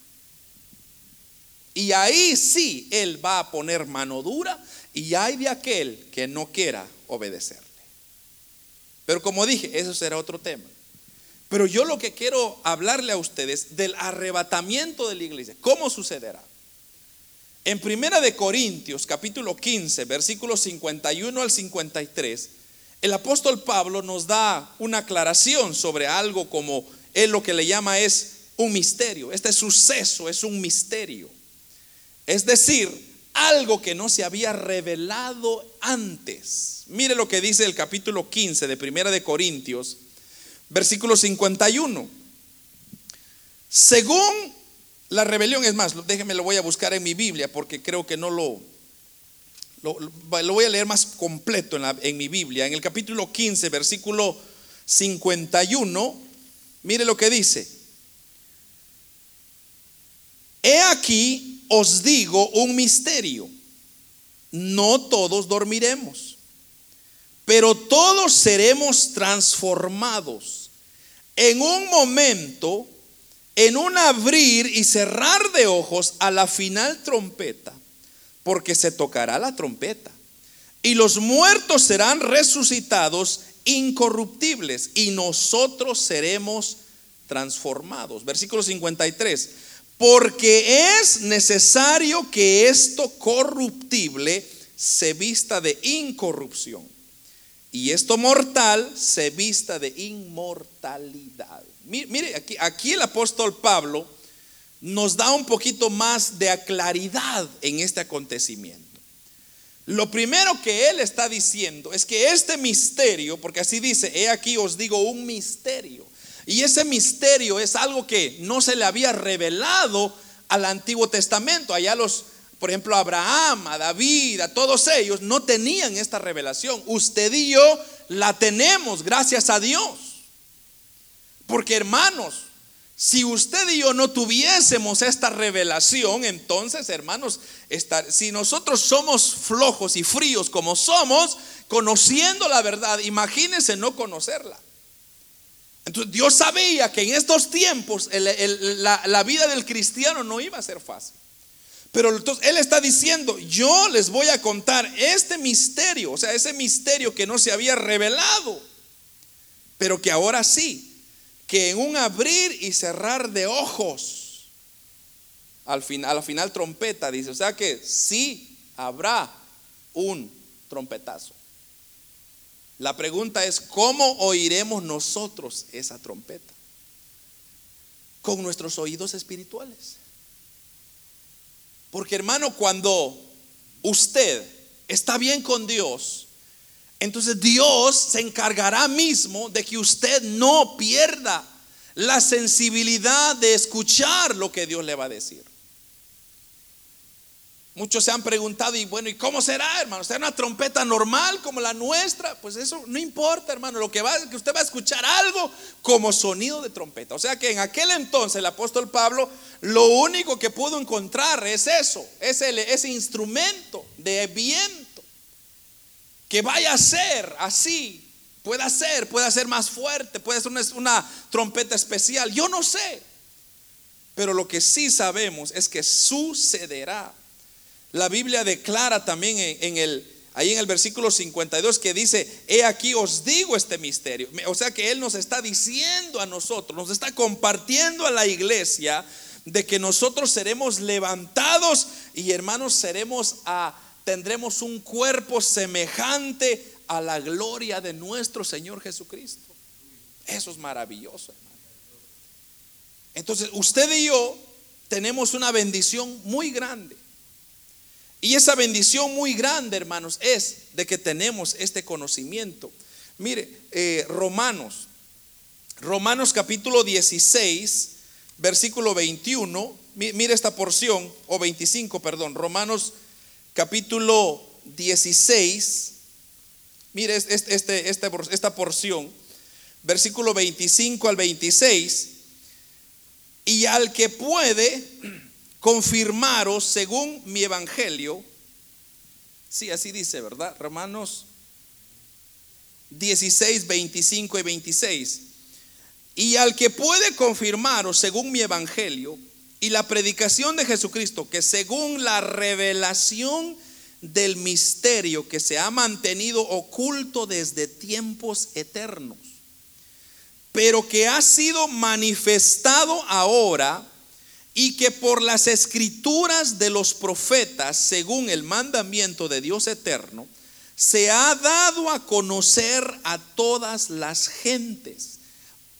Y ahí sí Él va a poner mano dura y hay de aquel que no quiera obedecerle. Pero como dije, eso será otro tema. Pero yo lo que quiero hablarle a ustedes del arrebatamiento de la iglesia, ¿cómo sucederá? En Primera de Corintios, capítulo 15, versículos 51 al 53, el apóstol Pablo nos da una aclaración sobre algo como él lo que le llama es un misterio. Este suceso es un misterio. Es decir, algo que no se había revelado antes. Mire lo que dice el capítulo 15 de Primera de Corintios, versículo 51. Según la rebelión, es más, déjeme lo voy a buscar en mi Biblia porque creo que no lo, lo, voy a leer más completo en, en mi Biblia. En el capítulo 15, versículo 51, mire lo que dice. He aquí os digo un misterio. No todos dormiremos, pero todos seremos transformados en un momento, en un abrir y cerrar de ojos a la final trompeta, porque se tocará la trompeta. Y los muertos serán resucitados incorruptibles y nosotros seremos transformados. Versículo 53 porque es necesario que esto corruptible se vista de incorrupción y esto mortal se vista de inmortalidad. Mire, aquí, aquí el apóstol Pablo nos da un poquito más de claridad en este acontecimiento. Lo primero que él está diciendo es que este misterio, porque así dice, he aquí os digo un misterio. Y ese misterio es algo que no se le había revelado al Antiguo Testamento. Allá los, por ejemplo, a Abraham, a David, a todos ellos no tenían esta revelación. Usted y yo la tenemos, gracias a Dios. Porque hermanos, si usted y yo no tuviésemos esta revelación, entonces, hermanos, si nosotros somos flojos y fríos como somos, conociendo la verdad, imagínense no conocerla. Entonces Dios sabía que en estos tiempos la, vida del cristiano no iba a ser fácil. Pero entonces Él está diciendo, yo les voy a contar este misterio, o sea, ese misterio que no se había revelado, pero que ahora sí, que en un abrir y cerrar de ojos, al final, a la final trompeta, dice, o sea que sí habrá un trompetazo. La pregunta es, ¿cómo oiremos nosotros esa trompeta? Con nuestros oídos espirituales. Porque hermano, cuando usted está bien con Dios, entonces Dios se encargará mismo de que usted no pierda la sensibilidad de escuchar lo que Dios le va a decir. Muchos se han preguntado, y bueno, ¿y cómo será, hermano? ¿Será una trompeta normal como la nuestra? Pues eso no importa, hermano. Lo que va es que usted va a escuchar algo como sonido de trompeta. O sea que en aquel entonces el apóstol Pablo lo único que pudo encontrar es eso, ese, ese instrumento de viento. Que vaya a ser así, pueda ser, pueda ser más fuerte, puede ser una trompeta especial. Yo no sé. Pero lo que sí sabemos es que sucederá la Biblia declara también en, el, ahí en el versículo 52 que dice, he aquí os digo este misterio. O sea que Él nos está diciendo a nosotros, nos está compartiendo a la iglesia de que nosotros seremos levantados y hermanos seremos a, tendremos un cuerpo semejante a la gloria de nuestro Señor Jesucristo. Eso es maravilloso, hermano. Entonces, usted y yo tenemos una bendición muy grande. Y esa bendición muy grande, hermanos, es de que tenemos este conocimiento. Mire, eh, Romanos, Romanos capítulo 16, versículo 21, mire esta porción, o 25, perdón, Romanos capítulo 16, mire este, esta porción, versículo 25 al 26, y al que puede confirmaros según mi evangelio. Sí, así dice, ¿verdad? Romanos 16, 25 y 26. Y al que puede confirmaros según mi evangelio y la predicación de Jesucristo, que según la revelación del misterio que se ha mantenido oculto desde tiempos eternos, pero que ha sido manifestado ahora y que por las escrituras de los profetas, según el mandamiento de Dios eterno, se ha dado a conocer a todas las gentes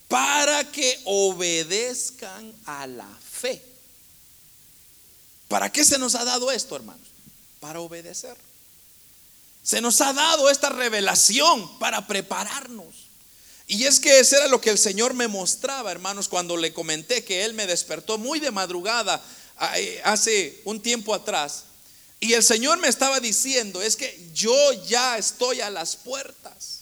para que obedezcan a la fe. ¿Para qué se nos ha dado esto, hermanos? Para obedecer. Se nos ha dado esta revelación para prepararnos. Y es que ese era lo que el Señor me mostraba, hermanos, cuando le comenté que Él me despertó muy de madrugada eh, hace un tiempo atrás. Y el Señor me estaba diciendo, es que yo ya estoy a las puertas.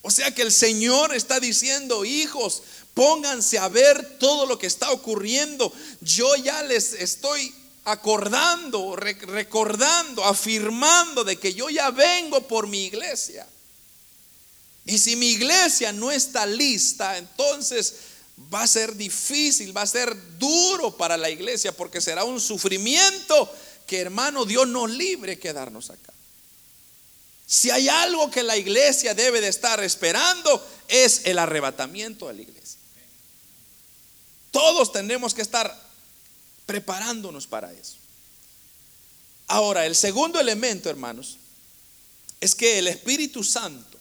O sea que el Señor está diciendo, hijos, pónganse a ver todo lo que está ocurriendo. Yo ya les estoy acordando, recordando, afirmando de que yo ya vengo por mi iglesia. Y si mi iglesia no está lista, entonces va a ser difícil, va a ser duro para la iglesia porque será un sufrimiento que hermano Dios no libre quedarnos acá. Si hay algo que la iglesia debe de estar esperando es el arrebatamiento de la iglesia. Todos tendremos que estar preparándonos para eso. Ahora, el segundo elemento, hermanos, es que el Espíritu Santo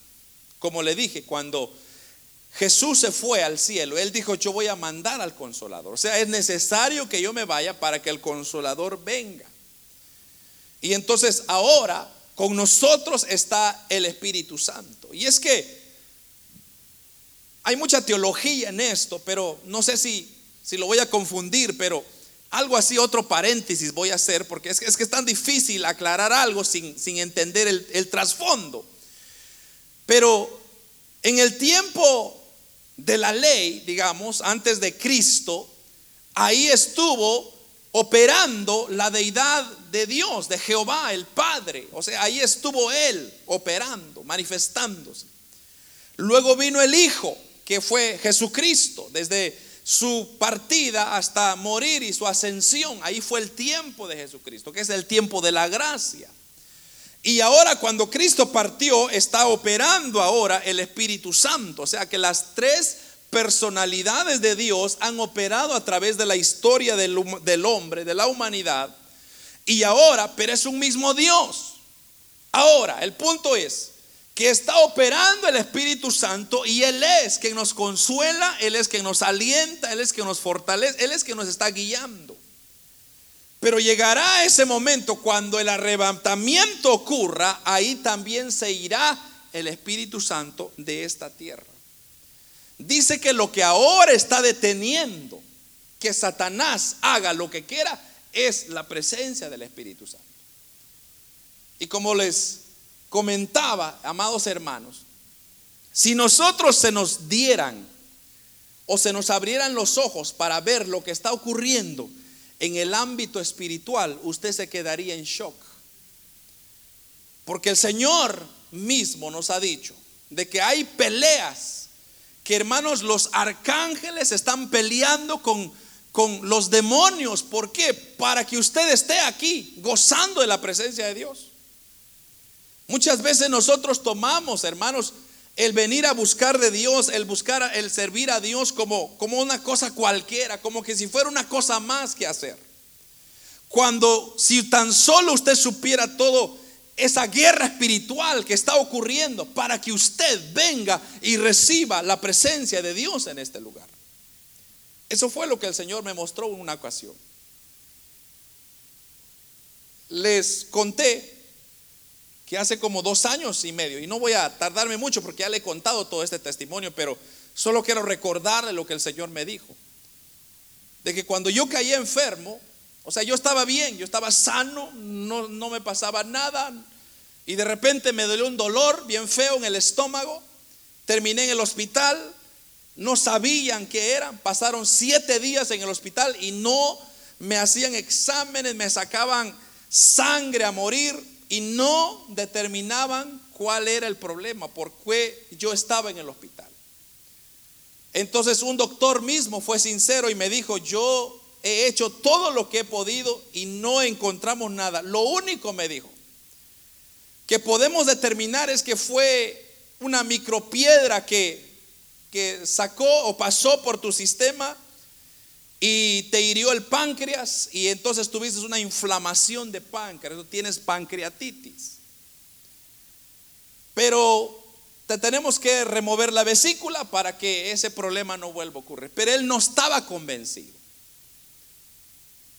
como le dije, cuando Jesús se fue al cielo, Él dijo, yo voy a mandar al consolador. O sea, es necesario que yo me vaya para que el consolador venga. Y entonces ahora con nosotros está el Espíritu Santo. Y es que hay mucha teología en esto, pero no sé si, si lo voy a confundir, pero algo así, otro paréntesis voy a hacer, porque es que es, que es tan difícil aclarar algo sin, sin entender el, el trasfondo. Pero en el tiempo de la ley, digamos, antes de Cristo, ahí estuvo operando la deidad de Dios, de Jehová, el Padre. O sea, ahí estuvo Él operando, manifestándose. Luego vino el Hijo, que fue Jesucristo, desde su partida hasta morir y su ascensión. Ahí fue el tiempo de Jesucristo, que es el tiempo de la gracia. Y ahora cuando Cristo partió, está operando ahora el Espíritu Santo. O sea que las tres personalidades de Dios han operado a través de la historia del, hombre, de la humanidad. Y ahora, pero es un mismo Dios. Ahora, el punto es que está operando el Espíritu Santo y Él es quien nos consuela, Él es quien nos alienta, Él es quien nos fortalece, Él es quien nos está guiando. Pero llegará ese momento cuando el arrebatamiento ocurra, ahí también se irá el Espíritu Santo de esta tierra. Dice que lo que ahora está deteniendo que Satanás haga lo que quiera es la presencia del Espíritu Santo. Y como les comentaba, amados hermanos, si nosotros se nos dieran o se nos abrieran los ojos para ver lo que está ocurriendo en el ámbito espiritual, usted se quedaría en shock. Porque el Señor mismo nos ha dicho de que hay peleas, que hermanos, los arcángeles están peleando con, con los demonios. ¿Por qué? Para que usted esté aquí gozando de la presencia de Dios. Muchas veces nosotros tomamos, hermanos, el venir a buscar de Dios, el buscar, el servir a Dios como, como una cosa cualquiera, como que si fuera una cosa más que hacer. Cuando si tan solo usted supiera todo esa guerra espiritual que está ocurriendo para que usted venga y reciba la presencia de Dios en este lugar. Eso fue lo que el Señor me mostró en una ocasión. Les conté que hace como dos años y medio, y no voy a tardarme mucho porque ya le he contado todo este testimonio, pero solo quiero recordarle lo que el Señor me dijo. De que cuando yo caí enfermo, o sea, yo estaba bien, yo estaba sano, no, no me pasaba nada, y de repente me dolió un dolor bien feo en el estómago, terminé en el hospital, no sabían qué era, pasaron siete días en el hospital y no me hacían exámenes, me sacaban sangre a morir, y no determinaban cuál era el problema, por qué yo estaba en el hospital. Entonces un doctor mismo fue sincero y me dijo, yo he hecho todo lo que he podido y no encontramos nada. Lo único me dijo que podemos determinar es que fue una micropiedra que, que sacó o pasó por tu sistema y te hirió el páncreas y entonces tuviste una inflamación de páncreas, tienes pancreatitis. Pero te tenemos que remover la vesícula para que ese problema no vuelva a ocurrir. Pero él no estaba convencido.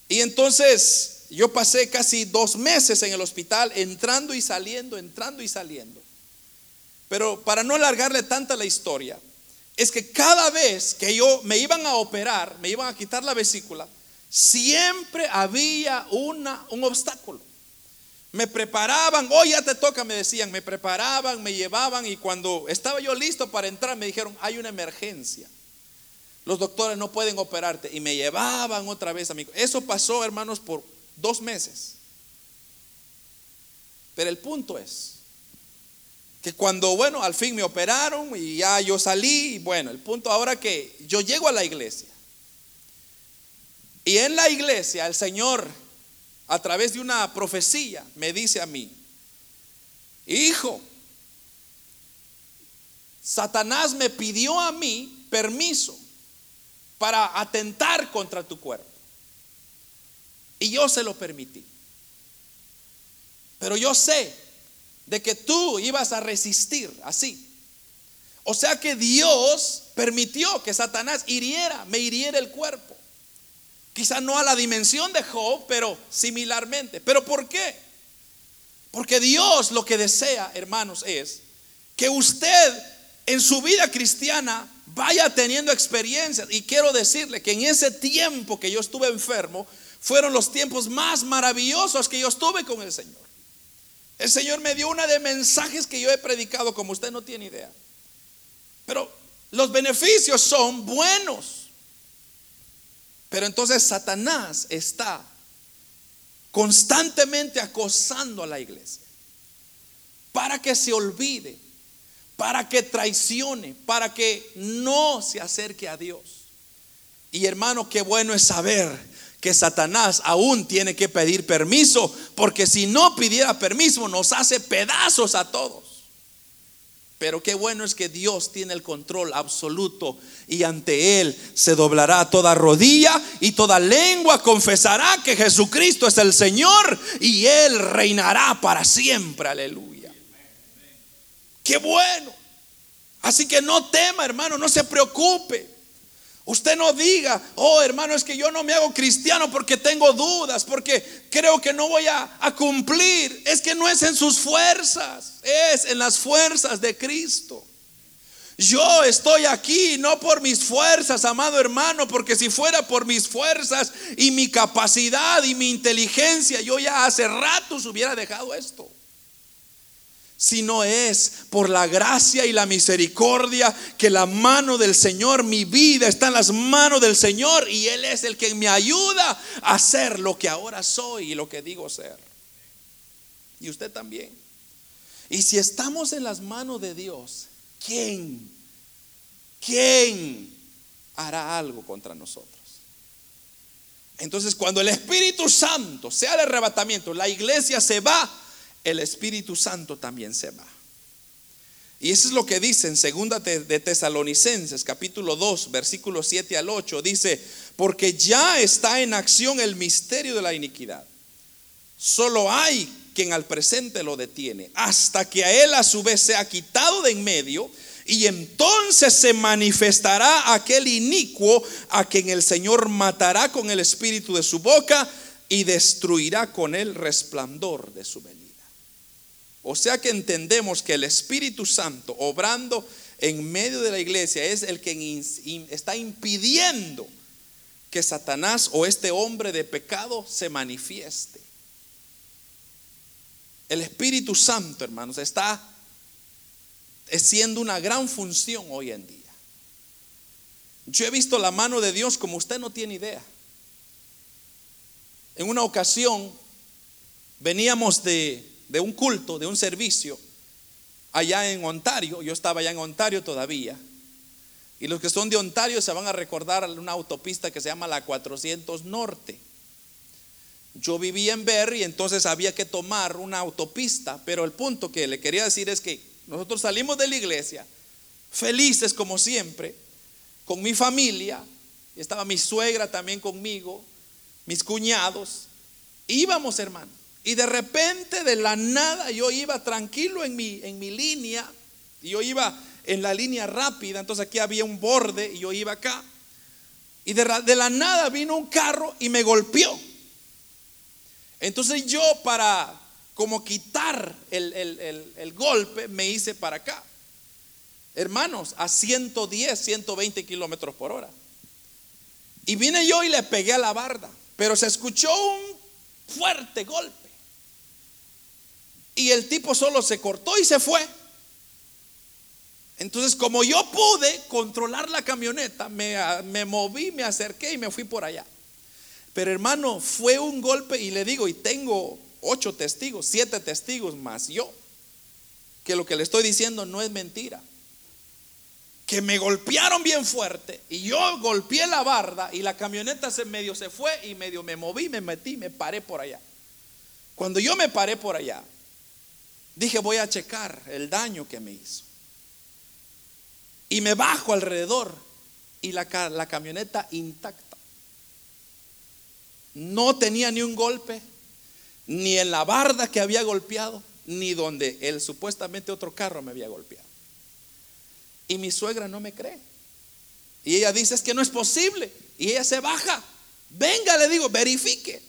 Y entonces yo pasé casi dos meses en el hospital, entrando y saliendo, entrando y saliendo. Pero para no alargarle tanta la historia, es que cada vez que yo me iban a operar, me iban a quitar la vesícula, siempre había una, un obstáculo. Me preparaban, oh ya te toca, me decían, me preparaban, me llevaban y cuando estaba yo listo para entrar me dijeron, hay una emergencia. Los doctores no pueden operarte y me llevaban otra vez a mí. Eso pasó, hermanos, por dos meses. Pero el punto es que cuando, bueno, al fin me operaron y ya yo salí, bueno, el punto ahora que yo llego a la iglesia. Y en la iglesia el Señor, a través de una profecía, me dice a mí, hijo, Satanás me pidió a mí permiso para atentar contra tu cuerpo. Y yo se lo permití. Pero yo sé de que tú ibas a resistir así. O sea que Dios permitió que Satanás hiriera, me hiriera el cuerpo. Quizá no a la dimensión de Job, pero similarmente. ¿Pero por qué? Porque Dios lo que desea, hermanos, es que usted en su vida cristiana vaya teniendo experiencias. Y quiero decirle que en ese tiempo que yo estuve enfermo, fueron los tiempos más maravillosos que yo estuve con el Señor. El Señor me dio una de mensajes que yo he predicado como usted no tiene idea. Pero los beneficios son buenos. Pero entonces Satanás está constantemente acosando a la iglesia para que se olvide, para que traicione, para que no se acerque a Dios. Y hermano, qué bueno es saber que Satanás aún tiene que pedir permiso, porque si no pidiera permiso nos hace pedazos a todos. Pero qué bueno es que Dios tiene el control absoluto y ante Él se doblará toda rodilla y toda lengua confesará que Jesucristo es el Señor y Él reinará para siempre. Aleluya. Qué bueno. Así que no tema, hermano, no se preocupe. Usted no diga, oh hermano, es que yo no me hago cristiano porque tengo dudas, porque creo que no voy a, cumplir. Es que no es en sus fuerzas, es en las fuerzas de Cristo. Yo estoy aquí no por mis fuerzas, amado hermano, porque si fuera por mis fuerzas y mi capacidad y mi inteligencia, yo ya hace ratos hubiera dejado esto. Sino es por la gracia y la misericordia que la mano del Señor, mi vida está en las manos del Señor y Él es el que me ayuda a ser lo que ahora soy y lo que digo ser. Y usted también. Y si estamos en las manos de Dios, ¿quién? ¿Quién hará algo contra nosotros? Entonces, cuando el Espíritu Santo sea el arrebatamiento, la iglesia se va, el Espíritu Santo también se va. Y eso es lo que dice en segunda de Tesalonicenses, capítulo 2, versículos 7 al 8. Dice, porque ya está en acción el misterio de la iniquidad. Solo hay quien al presente lo detiene, hasta que a él a su vez sea quitado de en medio, y entonces se manifestará aquel inicuo a quien el Señor matará con el espíritu de su boca y destruirá con el resplandor de su venida. O sea que entendemos que el Espíritu Santo obrando en medio de la iglesia es el que está impidiendo que Satanás o este hombre de pecado se manifieste. El Espíritu Santo, hermanos, está siendo una gran función hoy en día. Yo he visto la mano de Dios como usted no tiene idea. En una ocasión veníamos de, de un culto, de un servicio, allá en Ontario. Yo estaba allá en Ontario todavía. Y los que son de Ontario se van a recordar una autopista que se llama la 400 Norte. Yo vivía en Berry, entonces había que tomar una autopista, pero el punto que le quería decir es que nosotros salimos de la iglesia felices como siempre, con mi familia, estaba mi suegra también conmigo, mis cuñados, íbamos hermano, y de repente de la nada yo iba tranquilo en mi, en mi línea, y yo iba en la línea rápida, entonces aquí había un borde y yo iba acá, y de, de la nada vino un carro y me golpeó. Entonces yo para como quitar el, golpe me hice para acá. Hermanos, a 110, 120 kilómetros por hora. Y vine yo y le pegué a la barda, pero se escuchó un fuerte golpe. Y el tipo solo se cortó y se fue. Entonces, como yo pude controlar la camioneta, me, me moví, me acerqué y me fui por allá. Pero hermano, fue un golpe y le digo, y tengo ocho testigos, siete testigos más yo, que lo que le estoy diciendo no es mentira. Que me golpearon bien fuerte y yo golpeé la barda y la camioneta se medio se fue y medio me moví, me metí, me paré por allá. Cuando yo me paré por allá, dije voy a checar el daño que me hizo. Y me bajo alrededor y la, la camioneta intacta. No tenía ni un golpe, ni en la barda que había golpeado, ni donde el supuestamente otro carro me había golpeado. Y mi suegra no me cree. Y ella dice, es que no es posible. Y ella se baja. Venga, le digo, verifique.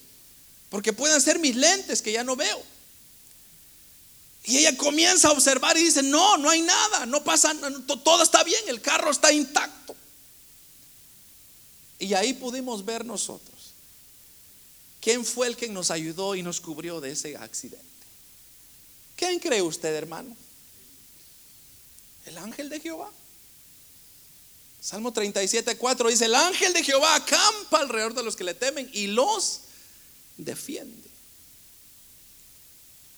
Porque pueden ser mis lentes que ya no veo. Y ella comienza a observar y dice, no, no hay nada, no pasa, todo está bien, el carro está intacto. Y ahí pudimos ver nosotros ¿Quién fue el que nos ayudó y nos cubrió de ese accidente? ¿Quién cree usted, hermano? El ángel de Jehová. Salmo 37, 4 dice, el ángel de Jehová acampa alrededor de los que le temen y los defiende.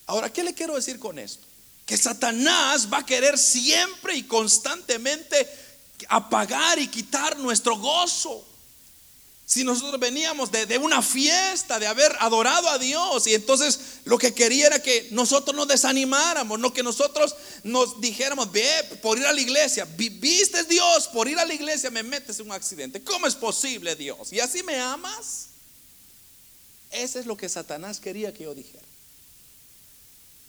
Ahora, ¿qué le quiero decir con esto? Que Satanás va a querer siempre y constantemente apagar y quitar nuestro gozo. Si nosotros veníamos de, una fiesta, de haber adorado a Dios, y entonces lo que quería era que nosotros nos desanimáramos, no que nosotros nos dijéramos, ve por ir a la iglesia, viste Dios, por ir a la iglesia me metes en un accidente. ¿Cómo es posible Dios? ¿Y así me amas? Ese es lo que Satanás quería que yo dijera.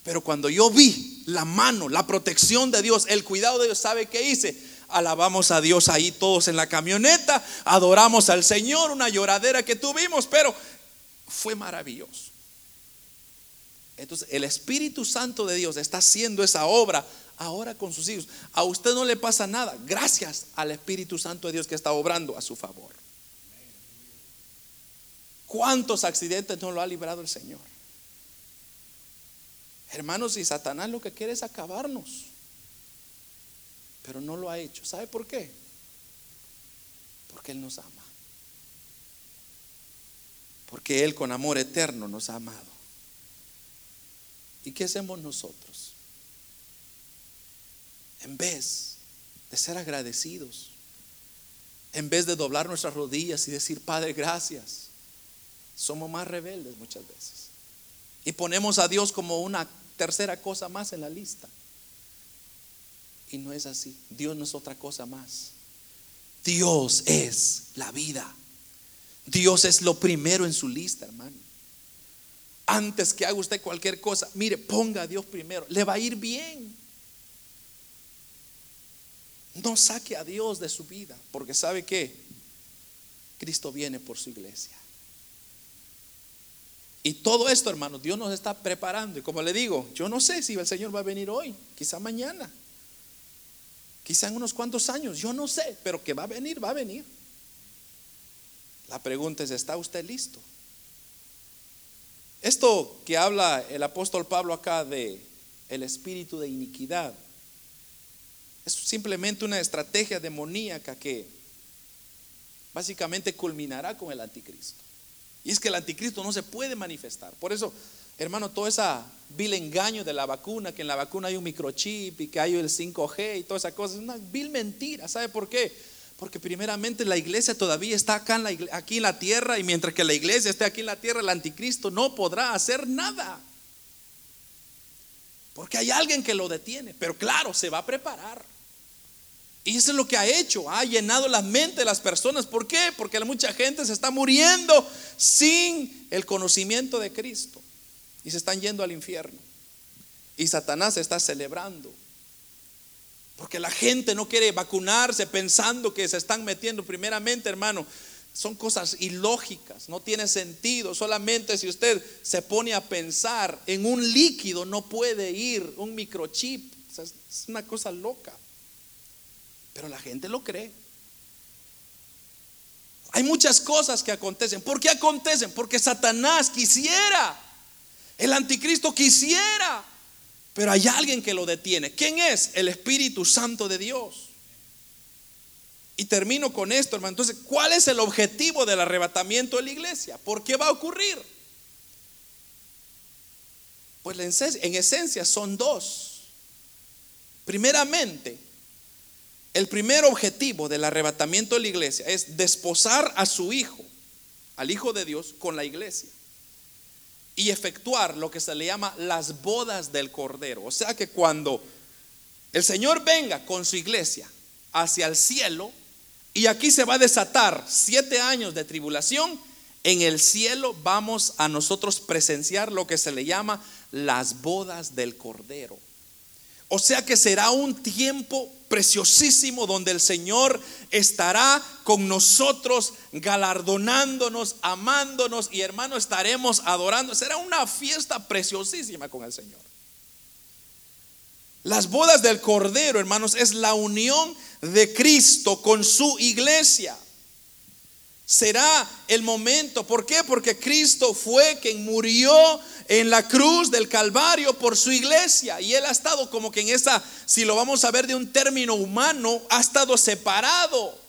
Pero cuando yo vi la mano, la protección de Dios, el cuidado de Dios, ¿sabe qué hice? alabamos a Dios ahí todos en la camioneta, adoramos al Señor, una lloradera que tuvimos, pero fue maravilloso. Entonces, el Espíritu Santo de Dios está haciendo esa obra ahora con sus hijos. A usted no le pasa nada, gracias al Espíritu Santo de Dios que está obrando a su favor. ¿Cuántos accidentes no lo ha librado el Señor? Hermanos, y Satanás lo que quiere es acabarnos. Pero no lo ha hecho. ¿Sabe por qué? Porque Él nos ama. Porque Él con amor eterno nos ha amado. ¿Y qué hacemos nosotros? En vez de ser agradecidos, en vez de doblar nuestras rodillas y decir, Padre, gracias, somos más rebeldes muchas veces. Y ponemos a Dios como una tercera cosa más en la lista. Y no es así. Dios no es otra cosa más. Dios es la vida. Dios es lo primero en su lista, hermano antes que haga usted cualquier cosa, mire, ponga a Dios primero, le va a ir bien. No saque a Dios de su vida, porque sabe que Cristo viene por su iglesia. Y todo esto, hermano, Dios nos está preparando. Y como le digo, yo no sé si el Señor va a venir hoy, quizá mañana, quizá en unos cuantos años, yo no sé, pero que va a venir, va a venir. La pregunta es, ¿está usted listo? Esto que habla el apóstol Pablo acá de el espíritu de iniquidad es simplemente una estrategia demoníaca que básicamente culminará con el anticristo. Y es que el anticristo no se puede manifestar. Por eso, hermano, todo ese vil engaño de la vacuna, que en la vacuna hay un microchip y que hay el 5G y toda esa cosa, es una vil mentira. ¿Sabe por qué? Porque primeramente la iglesia todavía está aquí en la tierra y mientras que la iglesia esté aquí en la tierra, el anticristo no podrá hacer nada. Porque hay alguien que lo detiene, pero claro, se va a preparar. Y eso es lo que ha hecho, ha llenado la mente de las personas. ¿Por qué? Porque mucha gente se está muriendo sin el conocimiento de Cristo y se están yendo al infierno. Y Satanás está celebrando porque la gente no quiere vacunarse pensando que se están metiendo primeramente, hermano. Son cosas ilógicas, no tiene sentido. Solamente si usted se pone a pensar en un líquido no puede ir un microchip. es una cosa loca. Pero la gente lo cree. Hay muchas cosas que acontecen. ¿Por qué acontecen? Porque Satanás quisiera. El anticristo quisiera pero hay alguien que lo detiene. ¿Quién es? El Espíritu Santo de Dios. Y termino con esto, hermano. Entonces, ¿cuál es el objetivo del arrebatamiento de la iglesia? ¿Por qué va a ocurrir? Pues en esencia son dos. Primeramente, el primer objetivo del arrebatamiento de la iglesia es desposar a su hijo, al hijo de Dios, con la iglesia y efectuar lo que se le llama las bodas del Cordero. O sea que cuando el Señor venga con su iglesia hacia el cielo, y aquí se va a desatar siete años de tribulación, en el cielo vamos a nosotros presenciar lo que se le llama las bodas del Cordero. O sea que será un tiempo preciosísimo donde el Señor estará con nosotros, galardonándonos, amándonos y hermano estaremos adorando. Será una fiesta preciosísima con el Señor. Las bodas del Cordero, hermanos, es la unión de Cristo con su iglesia. Será el momento. ¿Por qué? Porque Cristo fue quien murió en la cruz del Calvario por su iglesia. Y Él ha estado como que en esa, si lo vamos a ver de un término humano, ha estado separado.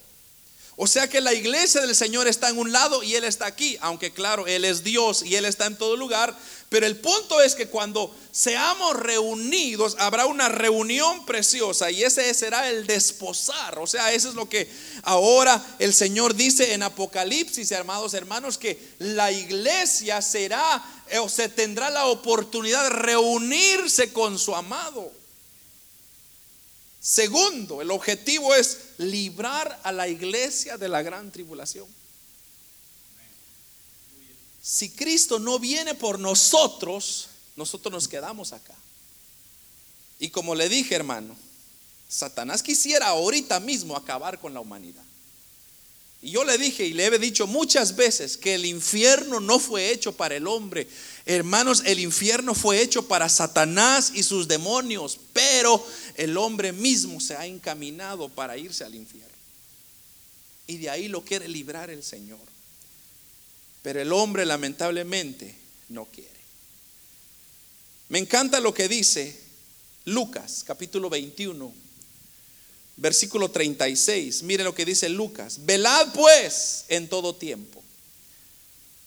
O sea que la iglesia del Señor está en un lado y Él está aquí, aunque claro, Él es Dios y Él está en todo lugar. Pero el punto es que cuando seamos reunidos, habrá una reunión preciosa y ese será el desposar. O sea, eso es lo que ahora el Señor dice en Apocalipsis, amados hermanos, que la iglesia será eh, o se tendrá la oportunidad de reunirse con su amado. Segundo, el objetivo es librar a la iglesia de la gran tribulación. Si Cristo no viene por nosotros, nosotros nos quedamos acá. Y como le dije, hermano, Satanás quisiera ahorita mismo acabar con la humanidad. Y yo le dije y le he dicho muchas veces que el infierno no fue hecho para el hombre, Hermanos, el infierno fue hecho para Satanás y sus demonios, pero el hombre mismo se ha encaminado para irse al infierno. Y de ahí lo quiere librar el Señor. Pero el hombre lamentablemente no quiere. Me encanta lo que dice Lucas capítulo 21, versículo 36. Mire lo que dice Lucas. Velad pues en todo tiempo,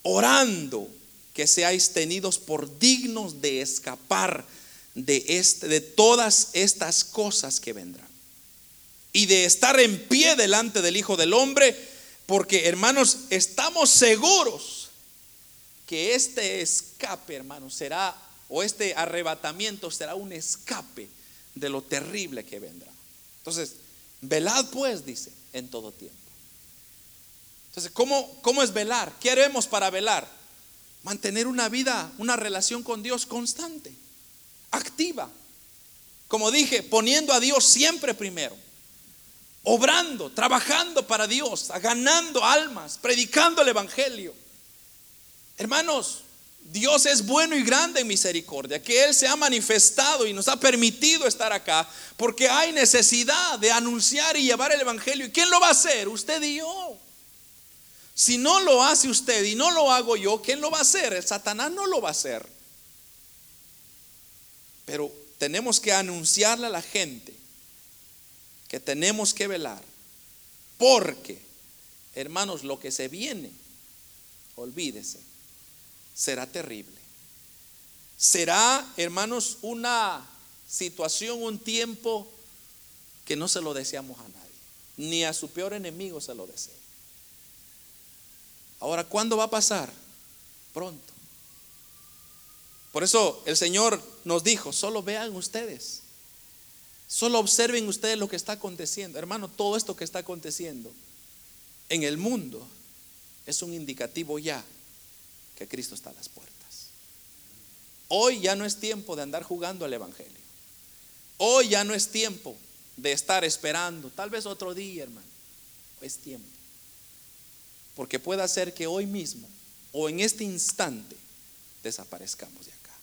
orando que seáis tenidos por dignos de escapar de, este, de todas estas cosas que vendrán. Y de estar en pie delante del Hijo del Hombre, porque hermanos, estamos seguros que este escape, hermanos, será, o este arrebatamiento será un escape de lo terrible que vendrá. Entonces, velad pues, dice, en todo tiempo. Entonces, ¿cómo, cómo es velar? ¿Qué haremos para velar? Mantener una vida, una relación con Dios constante, activa. Como dije, poniendo a Dios siempre primero, obrando, trabajando para Dios, ganando almas, predicando el Evangelio. Hermanos, Dios es bueno y grande en misericordia, que Él se ha manifestado y nos ha permitido estar acá, porque hay necesidad de anunciar y llevar el Evangelio. ¿Y quién lo va a hacer? Usted y yo. Si no lo hace usted y no lo hago yo, ¿quién lo va a hacer? El Satanás no lo va a hacer. Pero tenemos que anunciarle a la gente que tenemos que velar. Porque, hermanos, lo que se viene, olvídese, será terrible. Será, hermanos, una situación, un tiempo que no se lo deseamos a nadie. Ni a su peor enemigo se lo desea. Ahora, ¿cuándo va a pasar? Pronto. Por eso el Señor nos dijo, solo vean ustedes, solo observen ustedes lo que está aconteciendo. Hermano, todo esto que está aconteciendo en el mundo es un indicativo ya que Cristo está a las puertas. Hoy ya no es tiempo de andar jugando al Evangelio. Hoy ya no es tiempo de estar esperando, tal vez otro día, hermano. Es tiempo porque puede ser que hoy mismo o en este instante desaparezcamos de acá.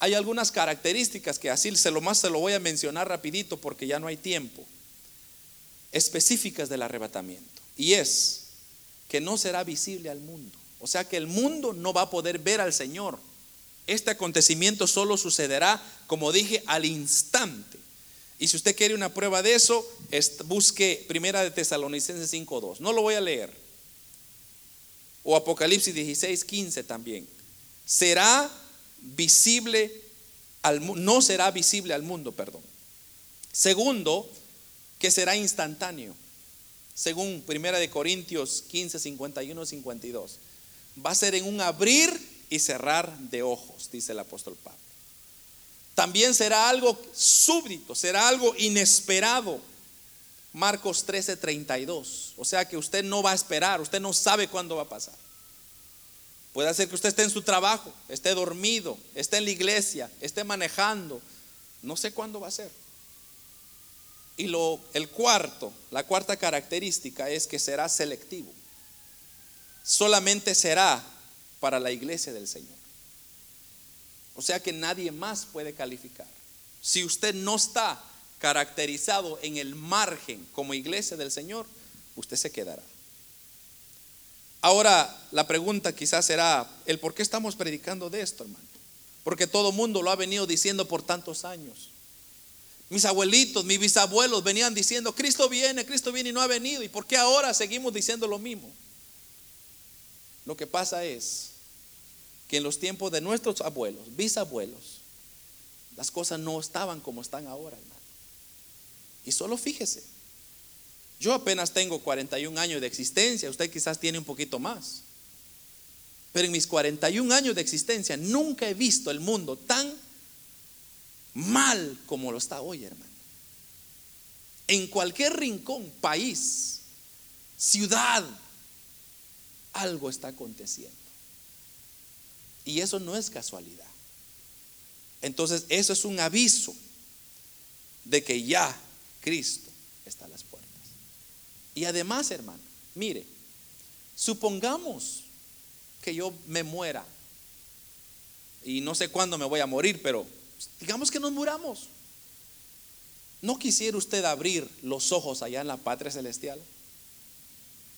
Hay algunas características que así se lo más se lo voy a mencionar rapidito porque ya no hay tiempo. Específicas del arrebatamiento. Y es que no será visible al mundo. O sea que el mundo no va a poder ver al Señor. Este acontecimiento solo sucederá, como dije, al instante. Y si usted quiere una prueba de eso, busque Primera de Tesalonicenses 5.2. No lo voy a leer. O Apocalipsis 16.15 también. Será visible al no será visible al mundo, perdón. Segundo, que será instantáneo. Según Primera de Corintios 15, 51, 52. Va a ser en un abrir y cerrar de ojos, dice el apóstol Pablo. También será algo súbdito, será algo inesperado. Marcos 13, 32. O sea que usted no va a esperar, usted no sabe cuándo va a pasar. Puede ser que usted esté en su trabajo, esté dormido, esté en la iglesia, esté manejando. No sé cuándo va a ser. Y lo, el cuarto, la cuarta característica es que será selectivo. Solamente será para la iglesia del Señor. O sea que nadie más puede calificar. Si usted no está caracterizado en el margen como iglesia del Señor, usted se quedará. Ahora, la pregunta quizás será, ¿el por qué estamos predicando de esto, hermano? Porque todo el mundo lo ha venido diciendo por tantos años. Mis abuelitos, mis bisabuelos venían diciendo, Cristo viene, Cristo viene y no ha venido. ¿Y por qué ahora seguimos diciendo lo mismo? Lo que pasa es en los tiempos de nuestros abuelos, bisabuelos, las cosas no estaban como están ahora, hermano. Y solo fíjese, yo apenas tengo 41 años de existencia, usted quizás tiene un poquito más. Pero en mis 41 años de existencia nunca he visto el mundo tan mal como lo está hoy, hermano. En cualquier rincón, país, ciudad, algo está aconteciendo. Y eso no es casualidad. Entonces, eso es un aviso de que ya Cristo está a las puertas. Y además, hermano, mire, supongamos que yo me muera y no sé cuándo me voy a morir, pero digamos que nos muramos. ¿No quisiera usted abrir los ojos allá en la patria celestial?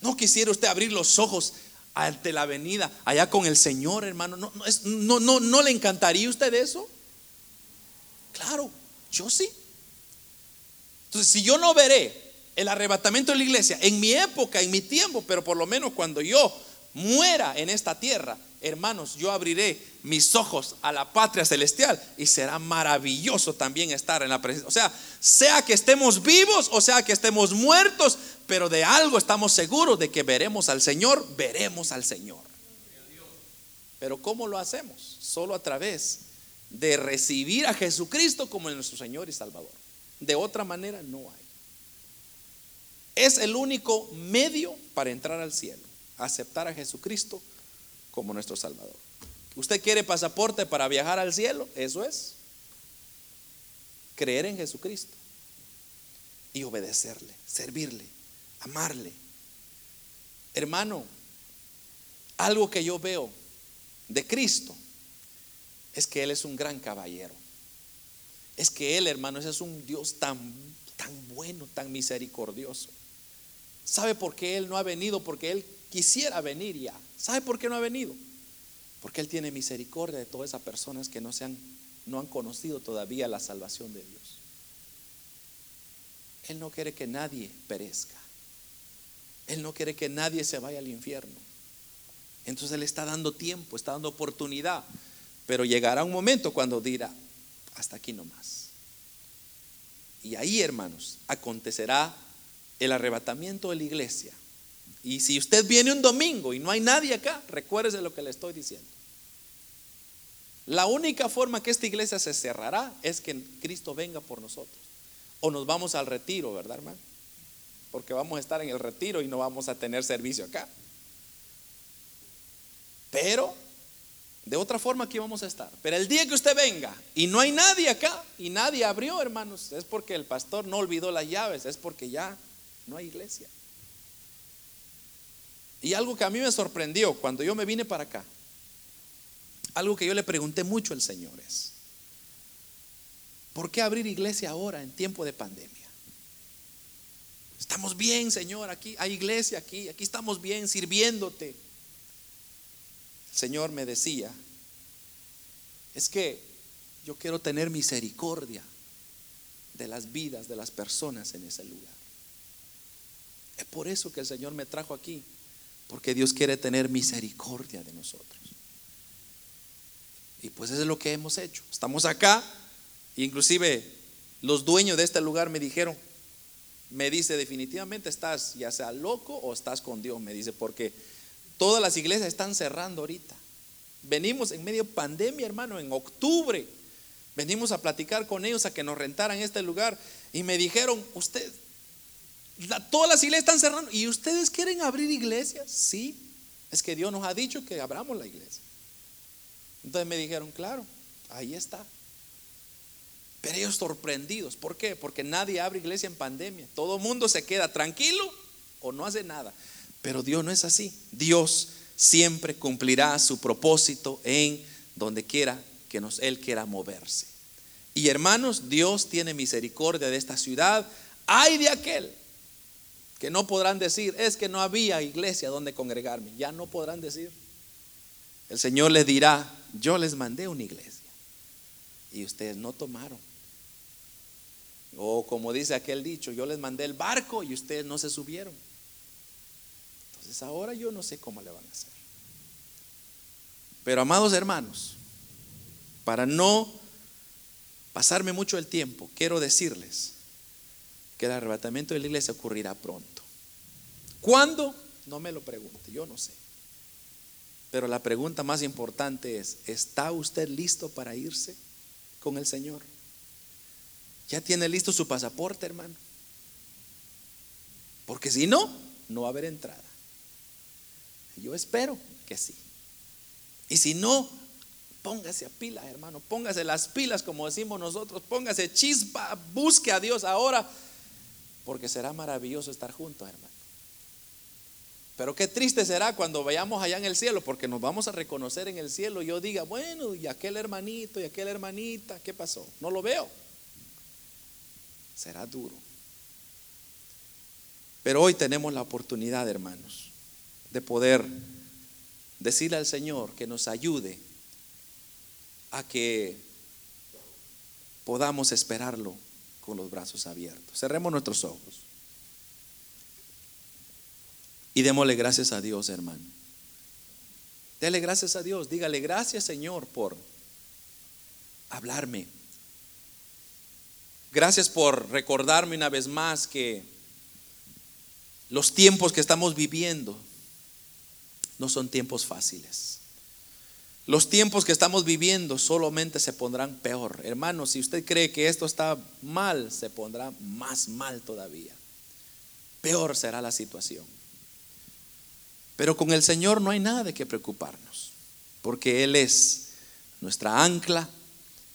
¿No quisiera usted abrir los ojos ante la venida allá con el Señor, hermano? ¿No, no, no, no le encantaría usted eso? Claro, yo sí. Entonces, si yo no veré el arrebatamiento de la iglesia en mi época, en mi tiempo, pero por lo menos cuando yo muera en esta tierra, hermanos, yo abriré mis ojos a la patria celestial y será maravilloso también estar en la presencia. O sea, sea que estemos vivos o sea que estemos muertos, pero de algo estamos seguros de que veremos al Señor, veremos al Señor. Pero ¿cómo lo hacemos? Solo a través de recibir a Jesucristo como nuestro Señor y Salvador. De otra manera no hay. Es el único medio para entrar al cielo, aceptar a Jesucristo como nuestro Salvador. ¿Usted quiere pasaporte para viajar al cielo? Eso es. Creer en Jesucristo y obedecerle, servirle, amarle. Hermano, algo que yo veo de Cristo es que Él es un gran caballero. Es que Él, hermano, es un Dios tan, tan bueno, tan misericordioso. ¿Sabe por qué Él no ha venido? Porque Él quisiera venir ya. ¿Sabe por qué no ha venido? Porque Él tiene misericordia de todas esas personas que no, se han, no han conocido todavía la salvación de Dios. Él no quiere que nadie perezca. Él no quiere que nadie se vaya al infierno. Entonces Él está dando tiempo, está dando oportunidad. Pero llegará un momento cuando dirá, hasta aquí nomás. Y ahí, hermanos, acontecerá el arrebatamiento de la iglesia. Y si usted viene un domingo y no hay nadie acá, recuérdese lo que le estoy diciendo. La única forma que esta iglesia se cerrará es que Cristo venga por nosotros. O nos vamos al retiro, ¿verdad, hermano? Porque vamos a estar en el retiro y no vamos a tener servicio acá. Pero de otra forma aquí vamos a estar. Pero el día que usted venga y no hay nadie acá y nadie abrió, hermanos, es porque el pastor no olvidó las llaves, es porque ya no hay iglesia. Y algo que a mí me sorprendió cuando yo me vine para acá, algo que yo le pregunté mucho al Señor es, ¿por qué abrir iglesia ahora en tiempo de pandemia? Estamos bien, Señor, aquí hay iglesia aquí, aquí estamos bien sirviéndote. Señor me decía, es que yo quiero tener misericordia de las vidas de las personas en ese lugar. Es por eso que el Señor me trajo aquí, porque Dios quiere tener misericordia de nosotros. Y pues eso es lo que hemos hecho. Estamos acá, inclusive los dueños de este lugar me dijeron, me dice definitivamente estás ya sea loco o estás con Dios, me dice, porque Todas las iglesias están cerrando ahorita. Venimos en medio de pandemia, hermano, en octubre. Venimos a platicar con ellos a que nos rentaran este lugar y me dijeron, usted, todas las iglesias están cerrando y ustedes quieren abrir iglesias. Sí, es que Dios nos ha dicho que abramos la iglesia. Entonces me dijeron, claro, ahí está. Pero ellos sorprendidos, ¿por qué? Porque nadie abre iglesia en pandemia. Todo mundo se queda tranquilo o no hace nada. Pero Dios no es así. Dios siempre cumplirá su propósito en donde quiera que nos, Él quiera moverse. Y hermanos, Dios tiene misericordia de esta ciudad. Hay de aquel que no podrán decir, es que no había iglesia donde congregarme. Ya no podrán decir. El Señor les dirá, yo les mandé una iglesia y ustedes no tomaron. O como dice aquel dicho, yo les mandé el barco y ustedes no se subieron ahora yo no sé cómo le van a hacer. Pero amados hermanos, para no pasarme mucho el tiempo, quiero decirles que el arrebatamiento de la iglesia ocurrirá pronto. ¿Cuándo? No me lo pregunte, yo no sé. Pero la pregunta más importante es, ¿está usted listo para irse con el Señor? ¿Ya tiene listo su pasaporte, hermano? Porque si no, no va a haber entrada. Yo espero que sí. Y si no, póngase a pilas, hermano. Póngase las pilas, como decimos nosotros. Póngase chispa. Busque a Dios ahora. Porque será maravilloso estar juntos, hermano. Pero qué triste será cuando vayamos allá en el cielo, porque nos vamos a reconocer en el cielo y yo diga, bueno, y aquel hermanito y aquella hermanita, ¿qué pasó? No lo veo. Será duro. Pero hoy tenemos la oportunidad, hermanos, de poder decirle al Señor que nos ayude a que podamos esperarlo con los brazos abiertos. Cerremos nuestros ojos. Y démosle gracias a Dios, hermano. Dele gracias a Dios. Dígale gracias, Señor, por hablarme. Gracias por recordarme una vez más que los tiempos que estamos viviendo no son tiempos fáciles. Los tiempos que estamos viviendo solamente se pondrán peor. Hermano, si usted cree que esto está mal, se pondrá más mal todavía. Peor será la situación. Pero con el Señor no hay nada de qué preocuparnos, porque Él es nuestra ancla,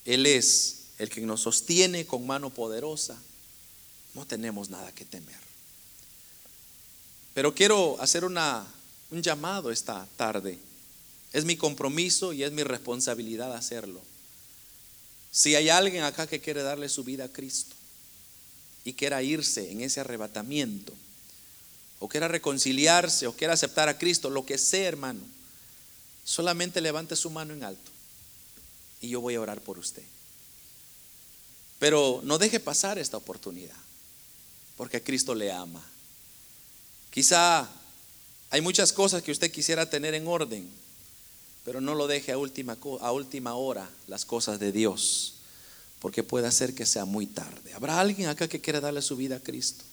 Él es el que nos sostiene con mano poderosa. No tenemos nada que temer. Pero quiero hacer una, un llamado esta tarde es mi compromiso y es mi responsabilidad hacerlo. Si hay alguien acá que quiere darle su vida a Cristo y quiera irse en ese arrebatamiento, o quiera reconciliarse, o quiera aceptar a Cristo, lo que sea, hermano, solamente levante su mano en alto y yo voy a orar por usted. Pero no deje pasar esta oportunidad, porque Cristo le ama. Quizá hay muchas cosas que usted quisiera tener en orden, pero no lo deje a última, a última hora las cosas de Dios, porque puede hacer que sea muy tarde. ¿Habrá alguien acá que quiera darle su vida a Cristo?